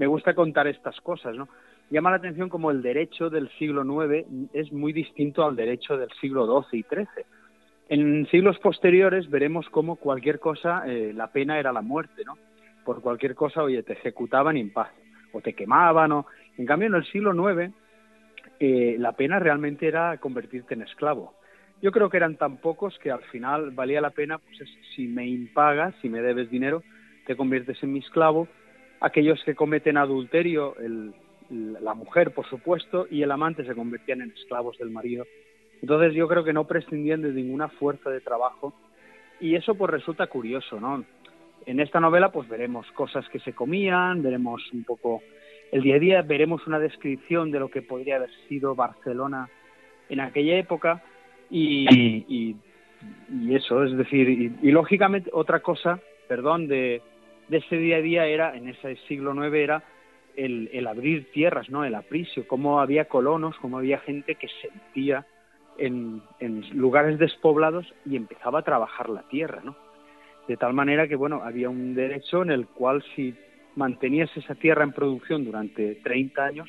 Speaker 8: me gusta contar estas cosas, ¿no? Llama la atención como el derecho del siglo IX es muy distinto al derecho del siglo XII y XIII. En siglos posteriores veremos cómo cualquier cosa, eh, la pena era la muerte, ¿no? Por cualquier cosa, oye, te ejecutaban en paz, o te quemaban, o... En cambio, en el siglo IX, eh, la pena realmente era convertirte en esclavo. Yo creo que eran tan pocos que al final valía la pena, pues si me impagas, si me debes dinero, te conviertes en mi esclavo aquellos que cometen adulterio, el, la mujer, por supuesto, y el amante se convertían en esclavos del marido. Entonces yo creo que no prescindían de ninguna fuerza de trabajo y eso pues resulta curioso, ¿no? En esta novela pues veremos cosas que se comían, veremos un poco el día a día, veremos una descripción de lo que podría haber sido Barcelona en aquella época y, y, y eso, es decir, y, y lógicamente otra cosa, perdón, de, de ese día a día era, en ese siglo IX, era el, abrir tierras, ¿no? El apricio, cómo había colonos, cómo había gente que sentía en, en lugares despoblados y empezaba a trabajar la tierra, ¿no? De tal manera que, bueno, había un derecho en el cual si mantenías esa tierra en producción durante 30 años,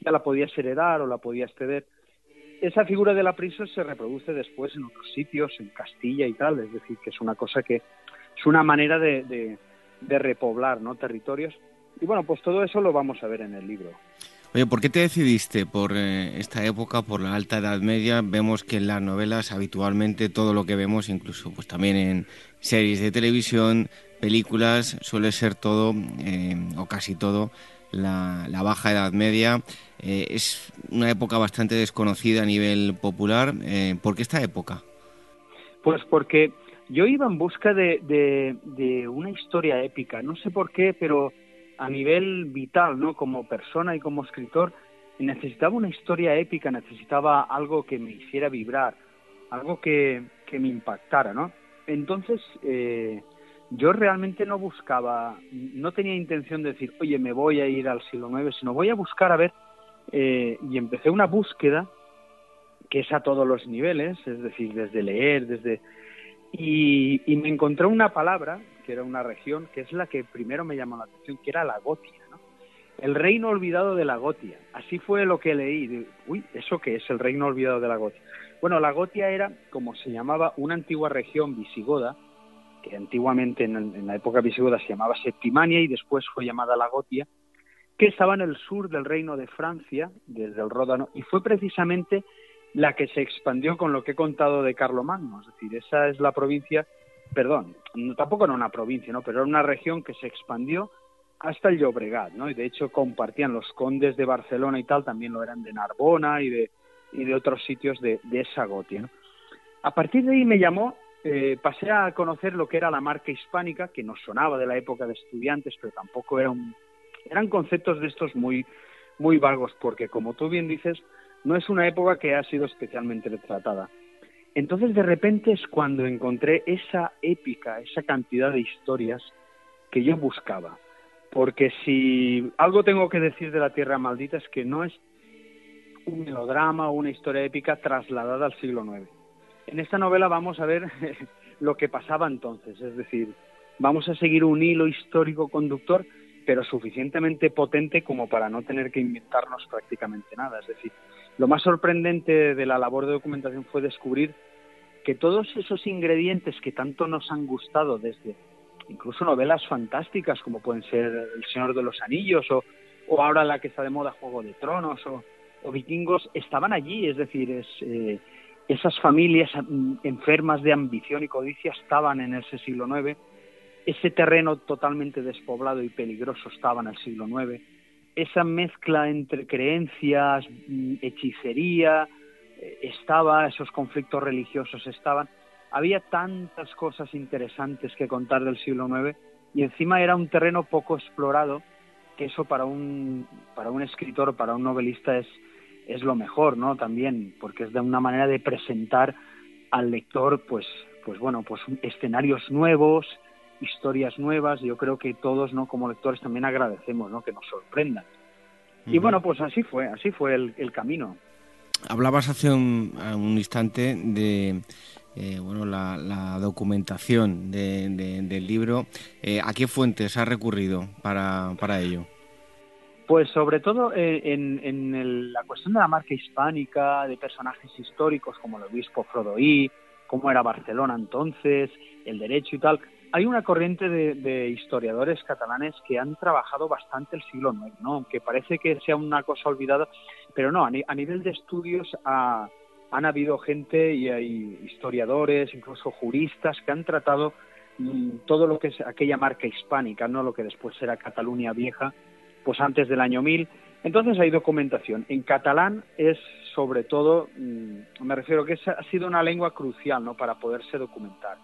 Speaker 8: ya la podías heredar o la podías ceder. Esa figura del apriso se reproduce después en otros sitios, en Castilla y tal, es decir, que es una cosa que es una manera de de repoblar ¿no? territorios. Y bueno, pues todo eso lo vamos a ver en el libro.
Speaker 7: Oye, ¿por qué te decidiste por eh, esta época, por la Alta Edad Media? Vemos que en las novelas habitualmente todo lo que vemos, incluso pues también en series de televisión, películas, suele ser todo, eh, o casi todo, la, la, Baja Edad Media. Eh, es una época bastante desconocida a nivel popular. ¿Por qué esta época?
Speaker 8: Pues porque yo iba en busca de, de, de, una historia épica, no sé por qué, pero a nivel vital, ¿no? Como persona y como escritor, necesitaba una historia épica, necesitaba algo que me hiciera vibrar, algo que, que me impactara, ¿no? Entonces, eh, yo realmente no buscaba, no tenía intención de decir, oye, me voy a ir al siglo IX, sino voy a buscar a ver, eh, y empecé una búsqueda que es a todos los niveles, es decir, desde leer, desde y, y, me encontré una palabra, que era una región, que es la que primero me llamó la atención, que era la Gotia, ¿no? El reino olvidado de la Gotia. Así fue lo que leí. Uy, ¿eso qué es el reino olvidado de la Gotia? Bueno, la Gotia era, como se llamaba, una antigua región visigoda que antiguamente en, la época visigoda se llamaba Septimania y después fue llamada la Gotia, que estaba en el sur del reino de Francia, desde el Ródano, y fue precisamente la que se expandió con lo que he contado de Carlomagno, es decir, esa es la provincia, perdón, tampoco era una provincia, ¿no? pero era una región que se expandió hasta el Llobregat, ¿no? Y de hecho compartían los condes de Barcelona y tal, también lo eran de Narbona y de, y de otros sitios de, esa gotia, A partir de ahí me llamó, eh, pasé a conocer lo que era la marca hispánica, que nos sonaba de la época de estudiantes, pero tampoco eran conceptos de estos muy, muy vagos, porque como tú bien dices, no es una época que ha sido especialmente retratada. Entonces de repente es cuando encontré esa épica, esa cantidad de historias que yo buscaba. Porque si algo tengo que decir de la Tierra Maldita es que no es un melodrama o una historia épica trasladada al siglo IX. En esta novela vamos a ver lo que pasaba entonces, es decir, vamos a seguir un hilo histórico conductor, pero suficientemente potente como para no tener que inventarnos prácticamente nada. Es decir, lo más sorprendente de la labor de documentación fue descubrir que todos esos ingredientes que tanto nos han gustado desde incluso novelas fantásticas como pueden ser El Señor de los Anillos o, ahora la que está de moda Juego de Tronos o, Vikingos estaban allí, es decir, eh, esas familias mm, enfermas de ambición y codicia estaban en ese siglo IX, ese terreno totalmente despoblado y peligroso estaba en el siglo IX, esa mezcla entre creencias, mm, hechicería, eh, estaba, esos conflictos religiosos estaban. Había tantas cosas interesantes que contar del siglo IX y encima era un terreno poco explorado que eso para un para un escritor para un novelista es es lo mejor no también porque es de una manera de presentar al lector pues pues bueno pues escenarios nuevos historias nuevas yo creo que todos no como lectores también agradecemos no que nos sorprendan y bueno pues así fue así fue el, el camino
Speaker 7: hablabas hace un, un instante de eh, bueno, la, documentación del libro. Eh, ¿A qué fuentes ha recurrido para, para ello?
Speaker 8: Pues sobre todo eh, en, la cuestión de la marca hispánica, de personajes históricos como el obispo Frodoí, cómo era Barcelona entonces, el derecho y tal. Hay una corriente de, historiadores catalanes que han trabajado bastante el siglo IX, ¿no? aunque parece que sea una cosa olvidada, pero no, a, a nivel de estudios a, han habido gente y hay historiadores, incluso juristas, que han tratado mm, todo lo que es aquella marca hispánica, no lo que después será Cataluña Vieja, pues antes del año 1000. Entonces hay documentación. En catalán es sobre todo, mm, me refiero que ha sido una lengua crucial ¿no? para poderse documentar.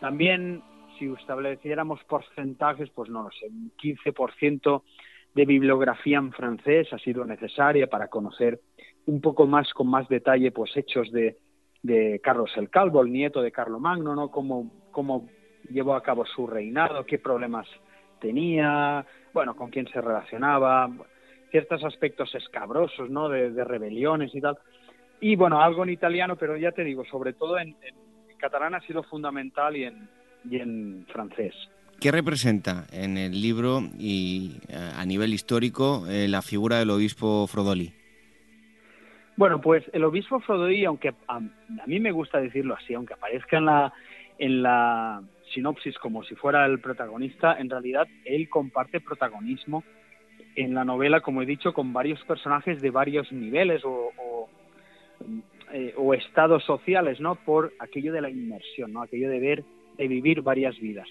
Speaker 8: También, si estableciéramos porcentajes, pues no lo sé, un 15% de bibliografía en francés ha sido necesaria para conocer un poco más con más detalle pues hechos de, de Carlos el Calvo, el nieto de Carlomagno, ¿no? Cómo, cómo llevó a cabo su reinado, qué problemas tenía, bueno, con quién se relacionaba, ciertos aspectos escabrosos, ¿no? De, rebeliones y tal. Y bueno, algo en italiano, pero ya te digo, sobre todo en, catalán ha sido fundamental y en, y en francés.
Speaker 7: ¿Qué representa en el libro y eh, a nivel histórico eh, la figura del obispo Frodoli?
Speaker 8: Bueno, pues el obispo Frodoí, aunque a, mí me gusta decirlo así, aunque aparezca en la, en la sinopsis como si fuera el protagonista, en realidad él comparte protagonismo en la novela, como he dicho, con varios personajes de varios niveles o, o, eh, estados sociales, ¿no? Por aquello de la inmersión, ¿no? Aquello de ver, de vivir varias vidas.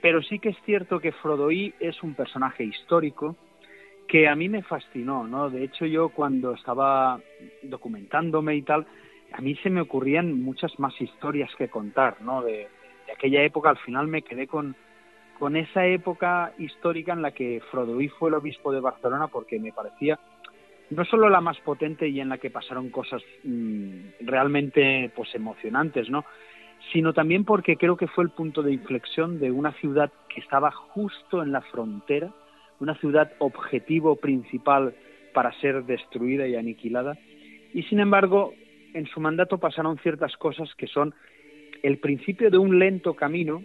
Speaker 8: Pero sí que es cierto que Frodoí es un personaje histórico, que a mí me fascinó, ¿no? De hecho, yo cuando estaba documentándome y tal, a mí se me ocurrían muchas más historias que contar, ¿no? De, aquella época, al final me quedé con, con esa época histórica en la que Frodoí fue el obispo de Barcelona porque me parecía no solo la más potente y en la que pasaron cosas mm, realmente pues emocionantes, ¿no? Sino también porque creo que fue el punto de inflexión de una ciudad que estaba justo en la frontera una ciudad objetivo principal para ser destruida y aniquilada. Y sin embargo, en su mandato pasaron ciertas cosas que son el principio de un lento camino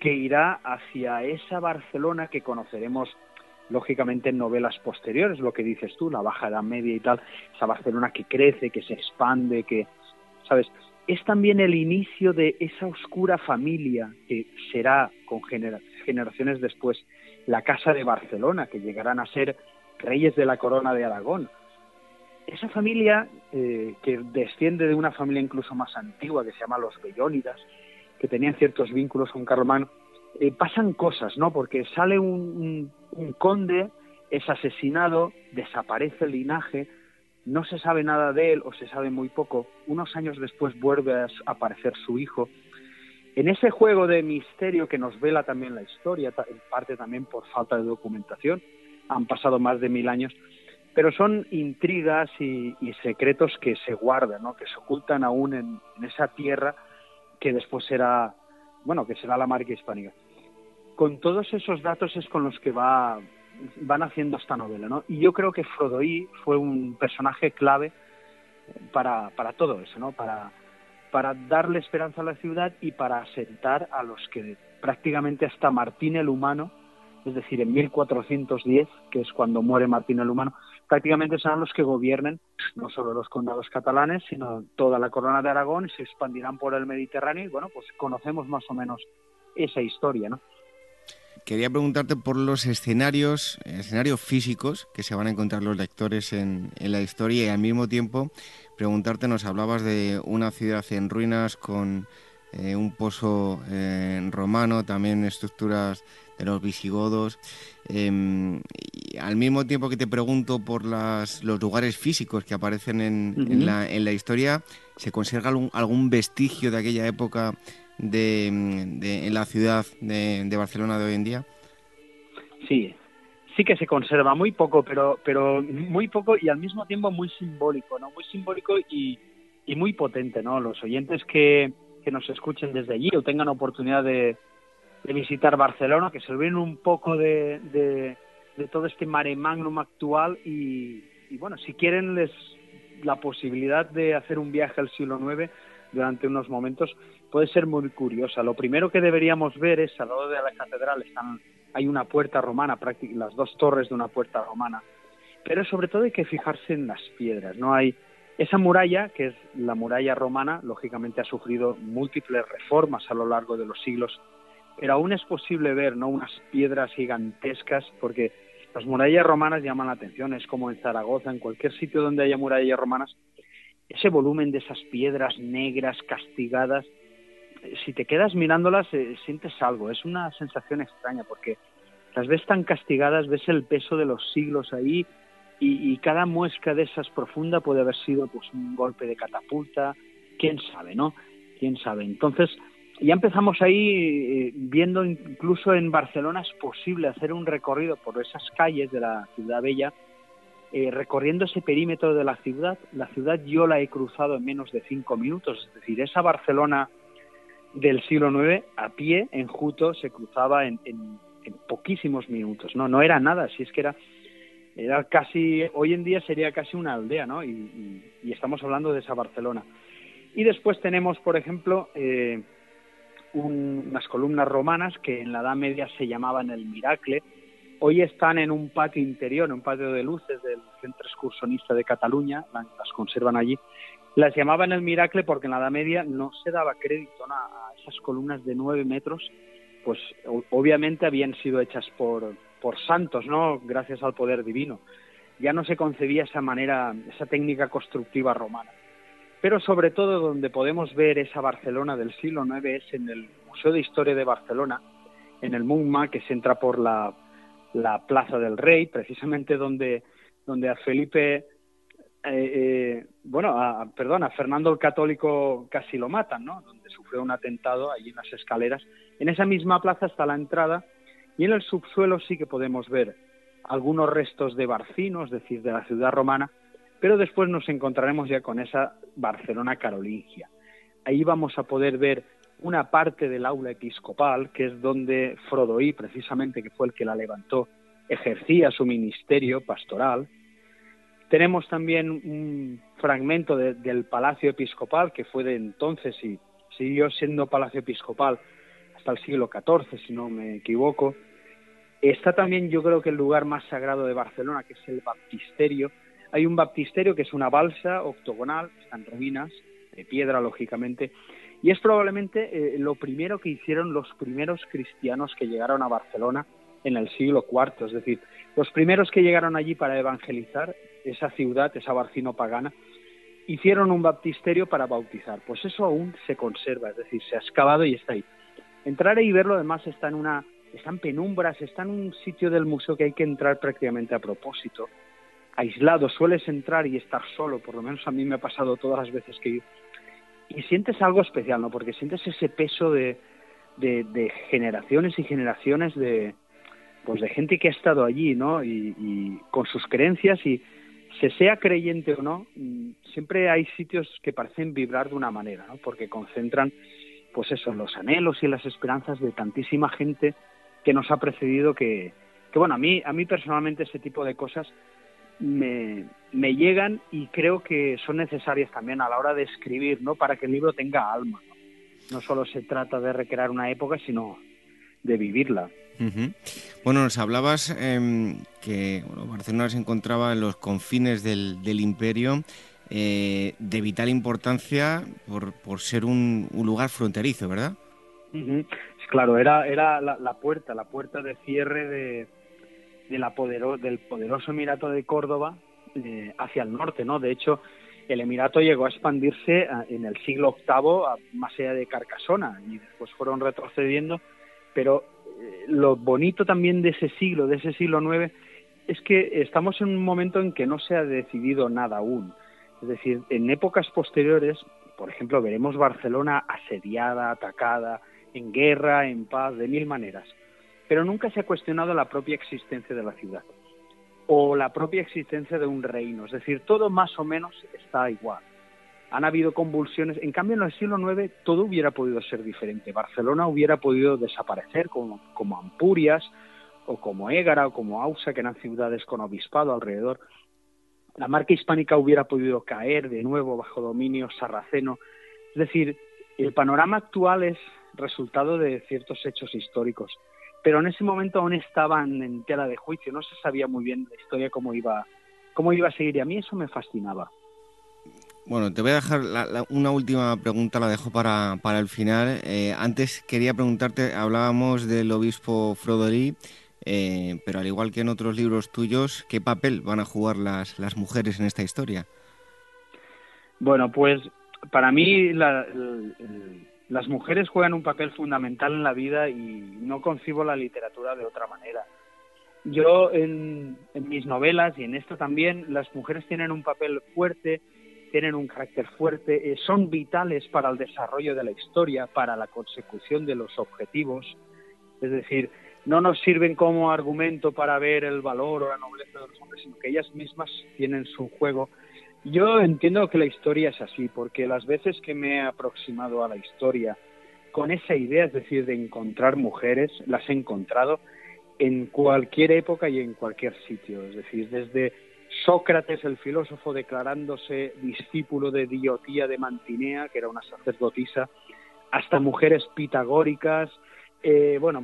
Speaker 8: que irá hacia esa Barcelona que conoceremos lógicamente en novelas posteriores, lo que dices tú, la Baja Edad Media y tal, esa Barcelona que crece, que se expande, que, ¿sabes? Es también el inicio de esa oscura familia que será con generaciones después la Casa de Barcelona, que llegarán a ser reyes de la corona de Aragón. Esa familia, eh, que desciende de una familia incluso más antigua, que se llama los Bellónidas, que tenían ciertos vínculos con Carlomagno, eh, pasan cosas, ¿no? Porque sale un, conde, es asesinado, desaparece el linaje, no se sabe nada de él o se sabe muy poco. Unos años después vuelve a aparecer su hijo. En ese juego de misterio que nos vela también la historia, en parte también por falta de documentación, han pasado más de mil años, pero son intrigas y, secretos que se guardan, ¿no? que se ocultan aún en, esa tierra que después será, bueno, que será la marca hispánica con todos esos datos es con los que va, van haciendo esta novela, ¿no? Y yo creo que Frodoí fue un personaje clave para, para todo eso, ¿no? Para, para darle esperanza a la ciudad y para asentar a los que prácticamente hasta Martín el Humano, es decir, en 1410, que es cuando muere Martín el Humano, prácticamente serán los que gobiernen no solo los condados catalanes, sino toda la corona de Aragón y se expandirán por el Mediterráneo y bueno, pues conocemos más o menos esa historia, ¿no?
Speaker 1: Quería preguntarte por los escenarios, escenarios físicos que se van a encontrar los lectores en, la historia y al mismo tiempo preguntarte, nos hablabas de una ciudad en ruinas con eh, un pozo eh, romano, también estructuras de los visigodos. Em, y al mismo tiempo que te pregunto por las, los lugares físicos que aparecen en, la, en la, historia, ¿se conserva algún, algún vestigio de aquella época de, en la ciudad de, Barcelona de hoy en día?
Speaker 8: Sí, sí que se conserva muy poco, pero, pero muy poco y al mismo tiempo muy simbólico, ¿no? Muy simbólico y, y muy potente, ¿no? Los oyentes que, que nos escuchen desde allí o tengan oportunidad de, de visitar Barcelona, que se olviden un poco de, de, de, todo este mare magnum actual y, y, bueno, si quieren les la posibilidad de hacer un viaje al siglo IX durante unos momentos, puede ser muy curiosa. Lo primero que deberíamos ver es, al lado de la catedral están, hay una puerta romana, las dos torres de una puerta romana, pero sobre todo hay que fijarse en las piedras. No hay esa muralla, que es la muralla romana, lógicamente ha sufrido múltiples reformas a lo largo de los siglos, pero aún es posible ver no unas piedras gigantescas, porque las murallas romanas llaman la atención, es como en Zaragoza, en cualquier sitio donde haya murallas romanas, ese volumen de esas piedras negras castigadas si te quedas mirándolas eh, sientes algo, es una sensación extraña porque las ves tan castigadas, ves el peso de los siglos ahí y, cada muesca de esas profunda puede haber sido pues un golpe de catapulta, quién sabe, ¿no? Quién sabe. Entonces, ya empezamos ahí eh, viendo incluso en Barcelona es posible hacer un recorrido por esas calles de la ciudad bella, eh, recorriendo ese perímetro de la ciudad. La ciudad yo la he cruzado en menos de cinco minutos, es decir, esa Barcelona del siglo IX a pie en Juto se cruzaba en, en, poquísimos minutos, ¿no? No era nada, si es que era, era casi, hoy en día sería casi una aldea, ¿no? Y, estamos hablando de esa Barcelona. Y después tenemos, por ejemplo, eh, unas columnas romanas que en la Edad Media se llamaban el Miracle. Hoy están en un patio interior, un patio de luces del Centro Excursionista de Cataluña, las conservan allí. Las llamaban el Miracle porque en la Edad Media no se daba crédito a esas columnas de nueve metros, pues obviamente habían sido hechas por, por santos, ¿no? Gracias al poder divino. Ya no se concebía esa manera, esa técnica constructiva romana. Pero sobre todo donde podemos ver esa Barcelona del siglo IX es en el Museo de Historia de Barcelona, en el MUMA, que se entra por la, la Plaza del Rey, precisamente donde, donde a Felipe eh, eh, bueno, a, perdón, a Fernando el Católico casi lo matan, ¿no? Donde sufrió un atentado allí en las escaleras. En esa misma plaza está la entrada y en el subsuelo sí que podemos ver algunos restos de Barcino, es decir, de la ciudad romana, pero después nos encontraremos ya con esa Barcelona carolingia. Ahí vamos a poder ver una parte del aula episcopal, que es donde Frodoí, precisamente, que fue el que la levantó, ejercía su ministerio pastoral, tenemos también un fragmento del Palacio Episcopal, que fue de entonces y siguió siendo Palacio Episcopal hasta el siglo XIV, si no me equivoco. Está también, yo creo que el lugar más sagrado de Barcelona, que es el baptisterio. Hay un baptisterio que es una balsa octogonal, está en ruinas, de piedra, lógicamente, y es probablemente eh, lo primero que hicieron los primeros cristianos que llegaron a Barcelona en el siglo IV, es decir, los primeros que llegaron allí para evangelizar esa ciudad, esa barcino pagana, hicieron un baptisterio para bautizar. Pues eso aún se conserva, es decir, se ha excavado y está ahí. Entrar y verlo además está en una está en penumbras, está en un sitio del museo que hay que entrar prácticamente a propósito. Aislado, sueles entrar y estar solo, por lo menos a mí me ha pasado todas las veces que he ido. Y sientes algo especial, ¿no? Porque sientes ese peso de, de, generaciones y generaciones de, pues de gente que ha estado allí, ¿no? Y, con sus creencias y se sea creyente o no, mm, siempre hay sitios que parecen vibrar de una manera, ¿no? Porque concentran, pues eso, los anhelos y las esperanzas de tantísima gente que nos ha precedido que, que bueno, a mí, a mí personalmente ese tipo de cosas me, me llegan y creo que son necesarias también a la hora de escribir, ¿no? Para que el libro tenga alma. No solo se trata de recrear una época, sino de vivirla.
Speaker 7: Bueno, nos hablabas eh, que bueno, Barcelona se encontraba en los confines del, imperio, eh, de vital importancia por, por ser un, un, lugar fronterizo, ¿verdad?
Speaker 8: Claro, era, era la, puerta, la puerta de cierre de, del poderoso Emirato de Córdoba eh, hacia el norte, ¿no? De hecho, el Emirato llegó a expandirse en el siglo VIII a, más allá de Carcasona y después fueron retrocediendo, pero lo bonito también de ese siglo, de ese siglo IX, es que estamos en un momento en que no se ha decidido nada aún. Es decir, en épocas posteriores, por ejemplo, veremos Barcelona asediada, atacada, en guerra, en paz, de mil maneras. Pero nunca se ha cuestionado la propia existencia de la ciudad o la propia existencia de un reino. Es decir, todo más o menos está igual. Han habido convulsiones. En cambio, en el siglo IX todo hubiera podido ser diferente. Barcelona hubiera podido desaparecer como, como Ampurias o como Égara o como Ausa, que eran ciudades con obispado alrededor. La marca hispánica hubiera podido caer de nuevo bajo dominio sarraceno. Es decir, el panorama actual es resultado de ciertos hechos históricos pero en ese momento aún estaban en tela de juicio, no se sabía muy bien la historia cómo iba, cómo iba a seguir y a mí eso me fascinaba.
Speaker 7: Bueno, te voy a dejar una última pregunta, la dejo para, para el final. Eh, antes quería preguntarte, hablábamos del obispo Frodolí, eh, pero al igual que en otros libros tuyos, ¿qué papel van a jugar las, las mujeres en esta historia?
Speaker 8: Bueno, pues para mí la, las mujeres juegan un papel fundamental en la vida y no concibo la literatura de otra manera. Yo en, mis novelas y en esto también, las mujeres tienen un papel fuerte, tienen un carácter fuerte, eh, son vitales para el desarrollo de la historia, para la consecución de los objetivos. Es decir, no nos sirven como argumento para ver el valor o la nobleza de los hombres, sino que ellas mismas tienen su juego yo entiendo que la historia es así, porque las veces que me he aproximado a la historia con esa idea, es decir, de encontrar mujeres, las he encontrado en cualquier época y en cualquier sitio. Es decir, desde Sócrates, el filósofo, declarándose discípulo de Diotía de Mantinea, que era una sacerdotisa, hasta mujeres pitagóricas. Eh, bueno,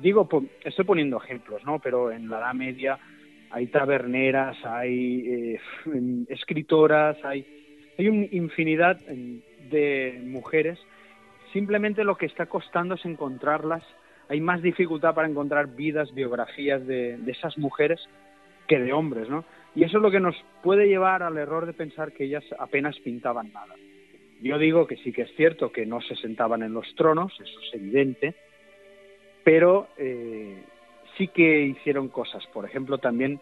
Speaker 8: digo, estoy poniendo ejemplos, ¿no? Pero en la Edad Media hay taberneras, hay eh, escritoras, hay, hay una infinidad de mujeres. Simplemente lo que está costando es encontrarlas. Hay más dificultad para encontrar vidas, biografías de, de esas mujeres que de hombres, ¿no? Y eso es lo que nos puede llevar al error de pensar que ellas apenas pintaban nada. Yo digo que sí que es cierto que no se sentaban en los tronos, eso es evidente, pero eh, sí que hicieron cosas. Por ejemplo, también,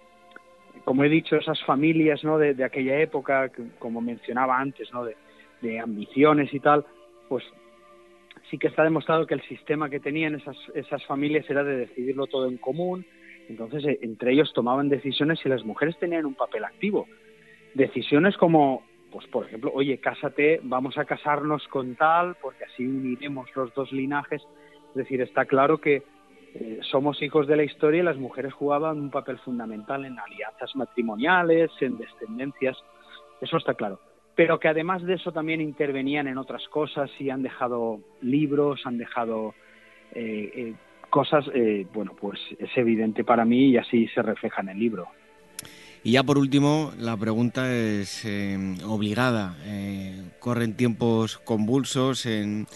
Speaker 8: como he dicho, esas familias ¿no? de, aquella época, como mencionaba antes, ¿no? de, ambiciones y tal, pues sí que está demostrado que el sistema que tenían esas, esas familias era de decidirlo todo en común. Entonces, eh, entre ellos tomaban decisiones y las mujeres tenían un papel activo. Decisiones como, pues por ejemplo, oye, cásate, vamos a casarnos con tal, porque así uniremos los dos linajes. Es decir, está claro que eh, somos hijos de la historia y las mujeres jugaban un papel fundamental en alianzas matrimoniales, en descendencias, eso está claro. Pero que además de eso también intervenían en otras cosas y han dejado libros, han dejado eh, cosas, bueno, pues es evidente para mí y así se refleja en el libro.
Speaker 7: Y ya por último, la pregunta es eh, obligada. Eh, corren tiempos convulsos en,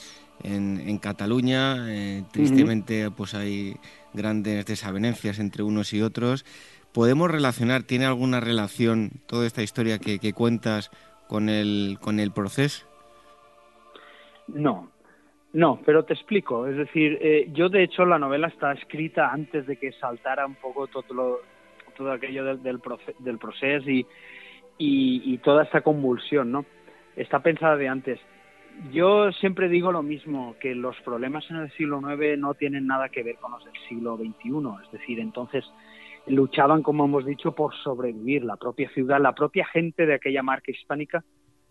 Speaker 7: en, Cataluña, eh, tristemente pues hay grandes desavenencias entre unos y otros. ¿Podemos relacionar, tiene alguna relación toda esta historia que, que cuentas con el, con el proceso?
Speaker 8: No, no, pero te explico. Es decir, eh, yo de hecho la novela está escrita antes de que saltara un poco todo, todo aquello del, del, del proceso y, y, toda esta convulsión, ¿no? Está pensada de antes. Yo siempre digo lo mismo, que los problemas en el siglo IX no tienen nada que ver con los del siglo XXI. Es decir, entonces luchaban, como hemos dicho, por sobrevivir. La propia ciudad, la propia gente de aquella marca hispánica,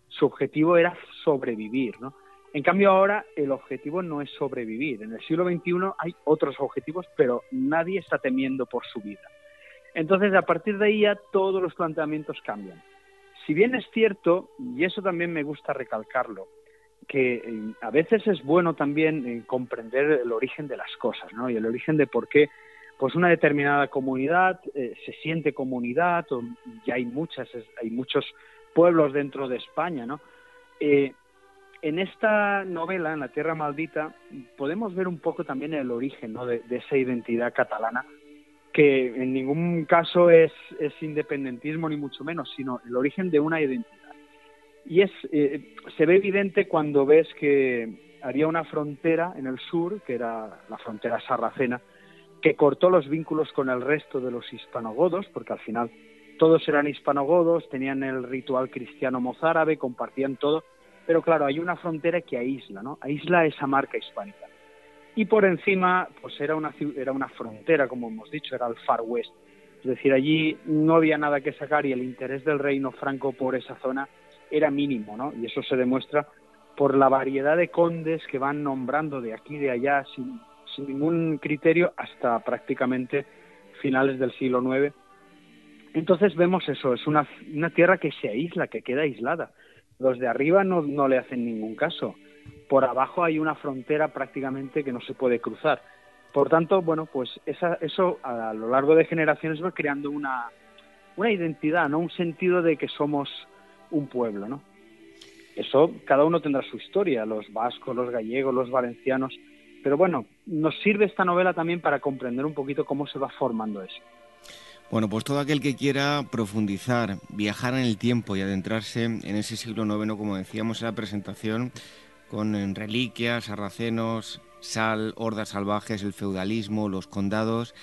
Speaker 8: su objetivo era sobrevivir, ¿no? En cambio ahora el objetivo no es sobrevivir. En el siglo XXI hay otros objetivos, pero nadie está temiendo por su vida. Entonces, a partir de ahí ya todos los planteamientos cambian. Si bien es cierto, y eso también me gusta recalcarlo, que eh, a veces es bueno también eh, comprender el origen de las cosas, ¿no? Y el origen de por qué pues una determinada comunidad eh, se siente comunidad, o ya hay muchas, hay muchos pueblos dentro de España, ¿no? En esta novela, en La Tierra Maldita, podemos ver un poco también el origen de, esa identidad catalana, que en ningún caso es, independentismo ni mucho menos, sino el origen de una identidad. Y es, eh, se ve evidente cuando ves que había una frontera en el sur, que era la frontera sarracena, que cortó los vínculos con el resto de los hispanogodos, porque al final todos eran hispanogodos, tenían el ritual cristiano mozárabe, compartían todo, pero claro, hay una frontera que aísla, ¿no? Aísla esa marca hispánica. Y por encima, pues era una, era una frontera, como hemos dicho, era el Far West. Es decir, allí no había nada que sacar y el interés del reino franco por esa zona era mínimo, ¿no? Y eso se demuestra por la variedad de condes que van nombrando de aquí y de allá sin, sin ningún criterio hasta prácticamente finales del siglo IX. Entonces vemos eso, es una, una tierra que se aísla, que queda aislada. Los de arriba no, no le hacen ningún caso. Por abajo hay una frontera prácticamente que no se puede cruzar. Por tanto, bueno, pues esa, eso a lo largo de generaciones va creando una, una identidad, ¿no? Un sentido de que somos un pueblo, ¿no? Eso, cada uno tendrá su historia, los vascos, los gallegos, los valencianos, pero bueno, nos sirve esta novela también para comprender un poquito cómo se va formando eso.
Speaker 7: Bueno, pues todo aquel que quiera profundizar, viajar en el tiempo y adentrarse en ese siglo IX, como decíamos en la presentación, con reliquias, sarracenos, sal, hordas salvajes, el feudalismo, los condados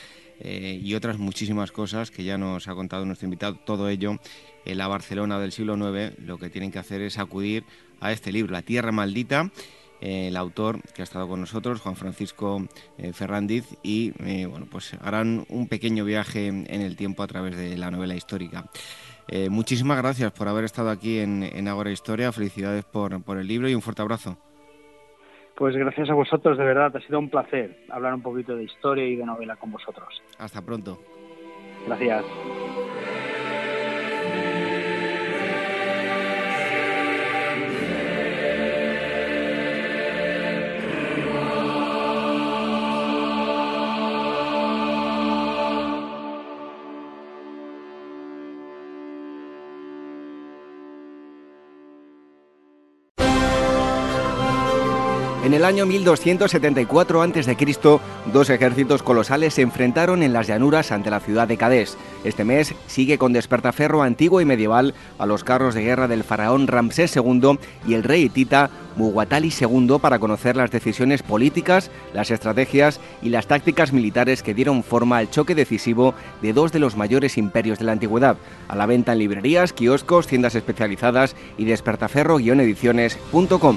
Speaker 7: eh, y otras muchísimas cosas que ya nos ha contado nuestro invitado, todo ello en la Barcelona del siglo IX, lo que tienen que hacer es acudir a este libro, La Tierra Maldita, el autor que ha estado con nosotros, Juan Francisco eh, Ferrandiz, y eh, bueno, pues harán un pequeño viaje en el tiempo a través de la novela histórica. Eh, muchísimas gracias por haber estado aquí en, en Agora Historia, felicidades por, por el libro y un fuerte abrazo.
Speaker 8: Pues gracias a vosotros, de verdad, ha sido un placer hablar un poquito de historia y de novela con vosotros.
Speaker 7: Hasta pronto.
Speaker 8: Gracias.
Speaker 1: El año 1274 a.C., dos ejércitos colosales se enfrentaron en las llanuras ante la ciudad de Cadés. Este mes sigue con despertaferro antiguo y medieval a los carros de guerra del faraón Ramsés II y el rey hitita Muguatali II para conocer las decisiones políticas, las estrategias y las tácticas militares que dieron forma al choque decisivo de dos de los mayores imperios de la antigüedad. A la venta en librerías, kioscos, tiendas especializadas y despertaferro-ediciones.com.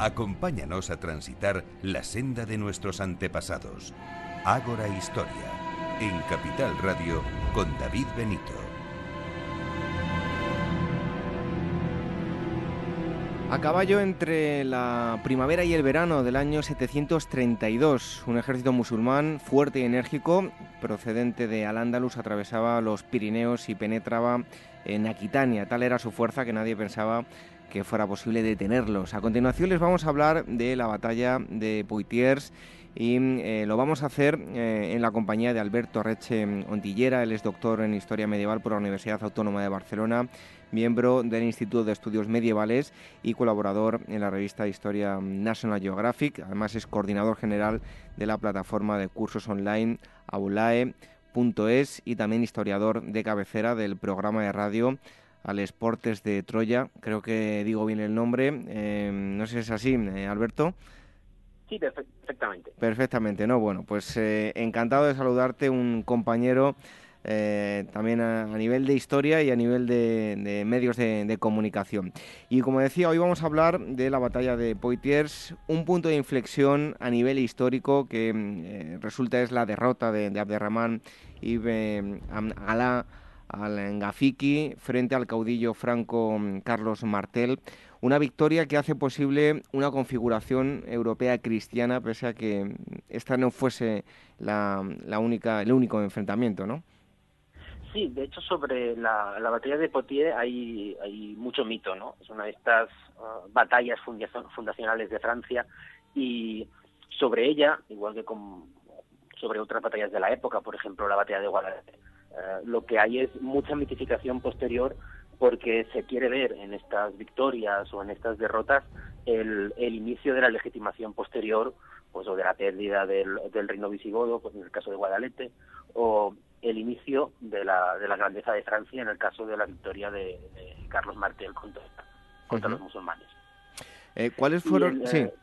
Speaker 4: Acompáñanos a transitar la senda de nuestros antepasados. Ágora Historia, en Capital Radio, con David Benito.
Speaker 1: A caballo entre la primavera y el verano del año 732, un ejército musulmán fuerte y enérgico, procedente de Al-Ándalus, atravesaba los Pirineos y penetraba en Aquitania. Tal era su fuerza que nadie pensaba que fuera posible detenerlos. A continuación les vamos a hablar de la batalla de Poitiers y eh, lo vamos a hacer eh, en la compañía de Alberto Reche Ontillera, él es doctor en Historia Medieval por la Universidad Autónoma de Barcelona, miembro del Instituto de Estudios Medievales y colaborador en la revista Historia National Geographic, además es coordinador general de la plataforma de cursos online aulae.es y también historiador de cabecera del programa de radio al Esportes de Troya. Creo que digo bien el nombre. Em, no sé si es así, eh, Alberto.
Speaker 9: Sí, perfectamente.
Speaker 1: Perfectamente, ¿no? Bueno, pues eh, encantado de saludarte, un compañero eh, también a, nivel de historia y a nivel de, medios de, comunicación. Y como decía, hoy vamos a hablar de la batalla de Poitiers, un punto de inflexión a nivel histórico que resulta es la derrota de, de Abderramán Ibn Alá al Ngafiki frente al caudillo franco mm, Carlos Martel. Una victoria que hace posible una configuración europea cristiana, pese a que mm, esta no fuese la, única, el único enfrentamiento, ¿no?
Speaker 9: Sí, de hecho sobre la, batalla de Poitiers hay, mucho mito, ¿no? Es una de estas uh, batallas fundacionales de Francia y sobre ella, igual que con, sobre otras batallas de la época, por ejemplo la batalla de Guadalajara, eh, lo que hay es mucha mitificación posterior porque se quiere ver en estas victorias o en estas derrotas el, inicio de la legitimación posterior, pues o de la pérdida del, reino visigodo, pues en el caso de Guadalete, o el inicio de la, de la grandeza de Francia en el caso de la victoria de, Carlos Martel contra, contra los musulmanes.
Speaker 1: Eh, ¿Cuáles fueron? sí. Eh,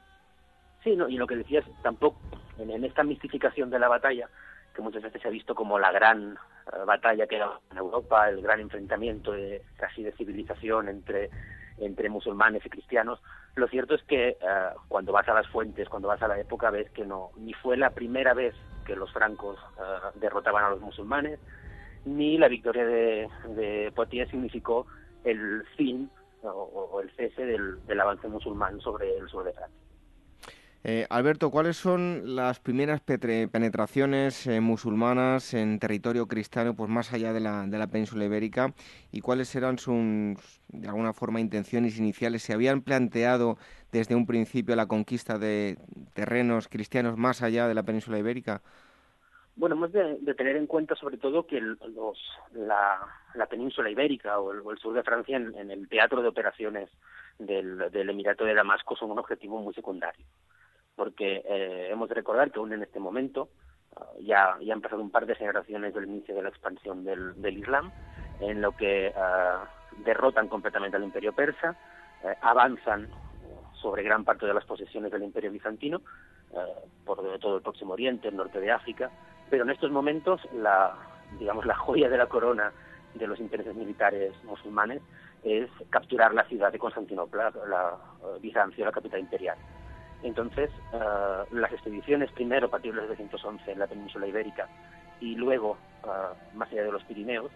Speaker 9: sí, no, y lo que decías, tampoco en, esta mistificación de la batalla, que muchas veces se ha visto como la gran eh, batalla que era en Europa, el gran enfrentamiento de, casi de civilización entre, entre musulmanes y cristianos. Lo cierto es que eh, cuando vas a las fuentes, cuando vas a la época, ves que no, ni fue la primera vez que los francos eh, derrotaban a los musulmanes, ni la victoria de, Poitiers significó el fin o, el cese del, avance musulmán sobre el sur Francia.
Speaker 1: Eh, Alberto, ¿cuáles son las primeras penetraciones eh, musulmanas en territorio cristiano, pues más allá de la, de la península ibérica, y cuáles eran sus, de alguna forma, intenciones iniciales? ¿Se habían planteado desde un principio la conquista de terrenos cristianos más allá de la península ibérica?
Speaker 9: Bueno, hemos de, tener en cuenta sobre todo que los, la, península ibérica o el, sur de Francia en, el teatro de operaciones del Emirato de Damasco son un objetivo muy secundario porque eh, hemos de recordar que aún en este momento ah, ya, ya han pasado un par de generaciones del inicio de la expansión del, del Islam, en lo que uh, derrotan completamente al imperio persa, eh, avanzan sobre gran parte de las posesiones del imperio bizantino, por todo el próximo oriente, el norte de África, pero en estos momentos la, digamos, la joya de la corona de los intereses militares musulmanes es capturar la ciudad de Constantinopla, la, Bizancio, la capital imperial. Entonces, eh, las expediciones, primero partir de 1911 en la península ibérica y luego eh, más allá de los Pirineos,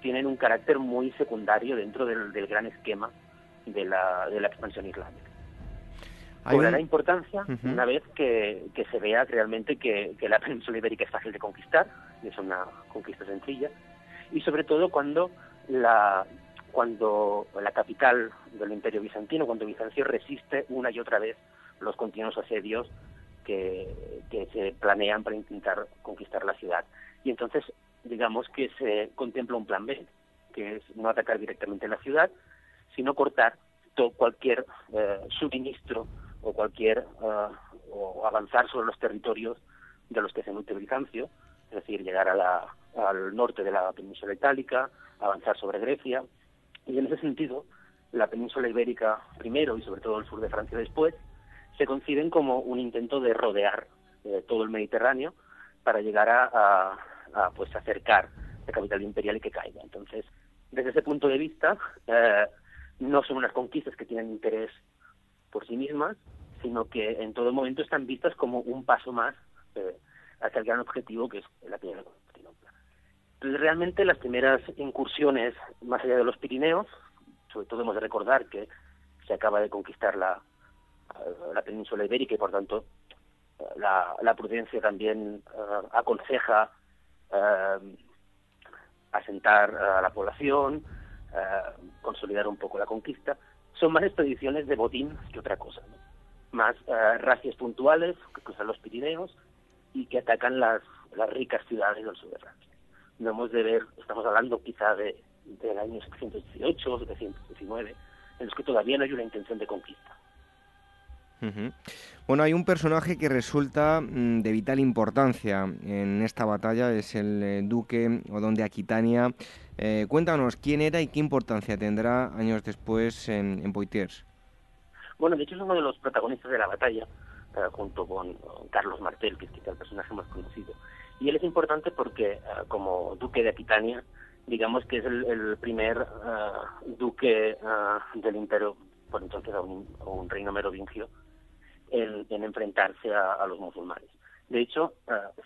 Speaker 9: tienen un carácter muy secundario dentro del, gran esquema de la, de la expansión islámica. Cobrará importancia una vez que, se vea realmente que, la península ibérica es fácil de conquistar, es una conquista sencilla, y sobre todo cuando la, cuando la capital del imperio bizantino, cuando Bizancio resiste una y otra vez los continuos asedios que, se planean para intentar conquistar la ciudad. Y entonces, digamos que se contempla un plan B, que es no atacar directamente la ciudad, sino cortar todo, cualquier eh, suministro o cualquier o avanzar sobre los territorios de los que se nutre Bizancio, es decir, llegar a la, al norte de la península itálica, avanzar sobre Grecia, y en ese sentido, la península ibérica primero y sobre todo el sur de Francia después, se conciben como un intento de rodear eh, todo el Mediterráneo para llegar a, a, pues acercar la capital imperial y que caiga. Entonces, desde ese punto de vista, eh, no son unas conquistas que tienen interés por sí mismas, sino que en todo momento están vistas como un paso más eh, hacia el gran objetivo que es la primera Constantinopla. Entonces, realmente las primeras incursiones más allá de los Pirineos, sobre todo hemos de recordar que se acaba de conquistar la, la península ibérica y por tanto la, la prudencia también uh, aconseja uh, asentar a la población, uh, consolidar un poco la conquista. Son más expediciones de botín que otra cosa, ¿no? más racias puntuales que cruzan los Pirineos y que atacan las, las ricas ciudades del sur de Francia. No hemos de ver, estamos hablando quizá de, del año 718 o 719, en los que todavía no hay una intención de conquista.
Speaker 1: Bueno, hay un personaje que resulta mm, de vital importancia en esta batalla, es el eh, duque Odón de Aquitania. Eh, cuéntanos quién era y qué importancia tendrá años después en, en Poitiers.
Speaker 9: Bueno, de hecho es uno de los protagonistas de la batalla. Eh, junto con Carlos Martel, que es quizá el personaje más conocido. Y él es importante porque, eh, como duque de Aquitania, digamos que es el, primer eh, duque del imperio, por entonces a un, reino merovingio, en, enfrentarse a, los musulmanes. De hecho,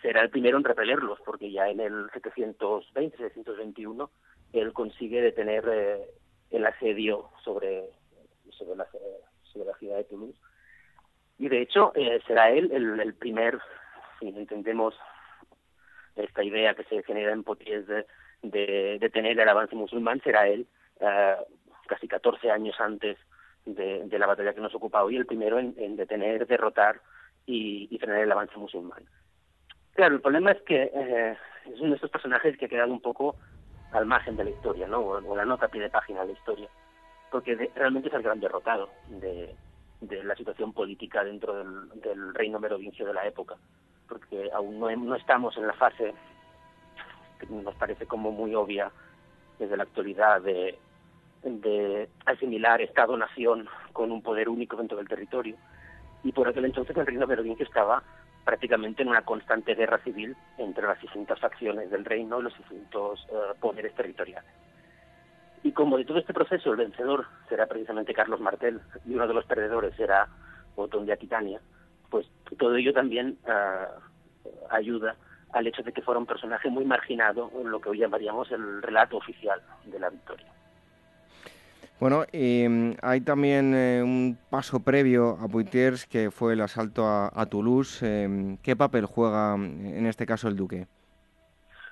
Speaker 9: será el primero en repelerlos, porque ya en el 720, 721, él consigue detener el asedio sobre, sobre, la, sobre la ciudad de Toulouse y de hecho, eh, será él el, primer, si entendemos esta idea que se genera en Poitiers de, de, el avance musulmán, será él eh, casi 14 años antes de, la batalla que nos ocupa hoy, el primero en, detener, derrotar y, frenar el avance musulmán. Claro, el problema es que eh, es uno de estos personajes que ha quedado un poco al margen de la historia, ¿no? O, la nota a pie de página de la historia, porque realmente es el gran derrotado de, de la situación política dentro del, reino merovingio de la época, porque aún no, no estamos en la fase que nos parece como muy obvia desde la actualidad de, de asimilar Estado-nación con un poder único dentro del territorio. Y por aquel entonces el reino merovingio estaba prácticamente en una constante guerra civil entre las distintas facciones del reino y los distintos eh, poderes territoriales. Y como de todo este proceso el vencedor será precisamente Carlos Martel y uno de los perdedores será Otón de Aquitania, pues todo ello también uh, ayuda al hecho de que fuera un personaje muy marginado en lo que hoy llamaríamos el relato oficial de la victoria.
Speaker 1: Bueno, y hay también eh, un paso previo a Poitiers que fue el asalto a, Toulouse. Eh, ¿Qué papel juega en este caso el duque?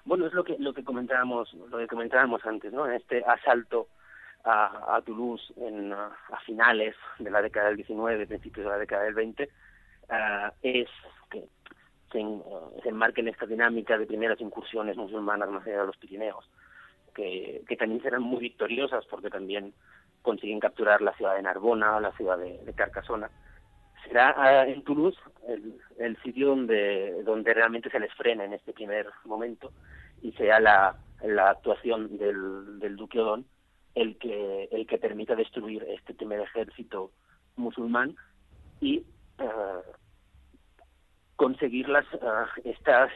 Speaker 9: Bueno, es lo que lo que comentábamos lo que comentábamos antes, ¿no? En este asalto a, Toulouse en, a finales de la década del 19, principios de la década del 20, ah, es que se, se enmarca en esta dinámica de primeras incursiones musulmanas más allá de los Pirineos, que, también serán muy victoriosas porque también consiguen capturar la ciudad de Narbona, la ciudad de, Carcasona. Será ah, en Toulouse el, el, sitio donde, donde realmente se les frena en este primer momento y sea la, la actuación del, del duque Odón el que, el que permita destruir este primer ejército musulmán y uh, conseguir las, uh, estas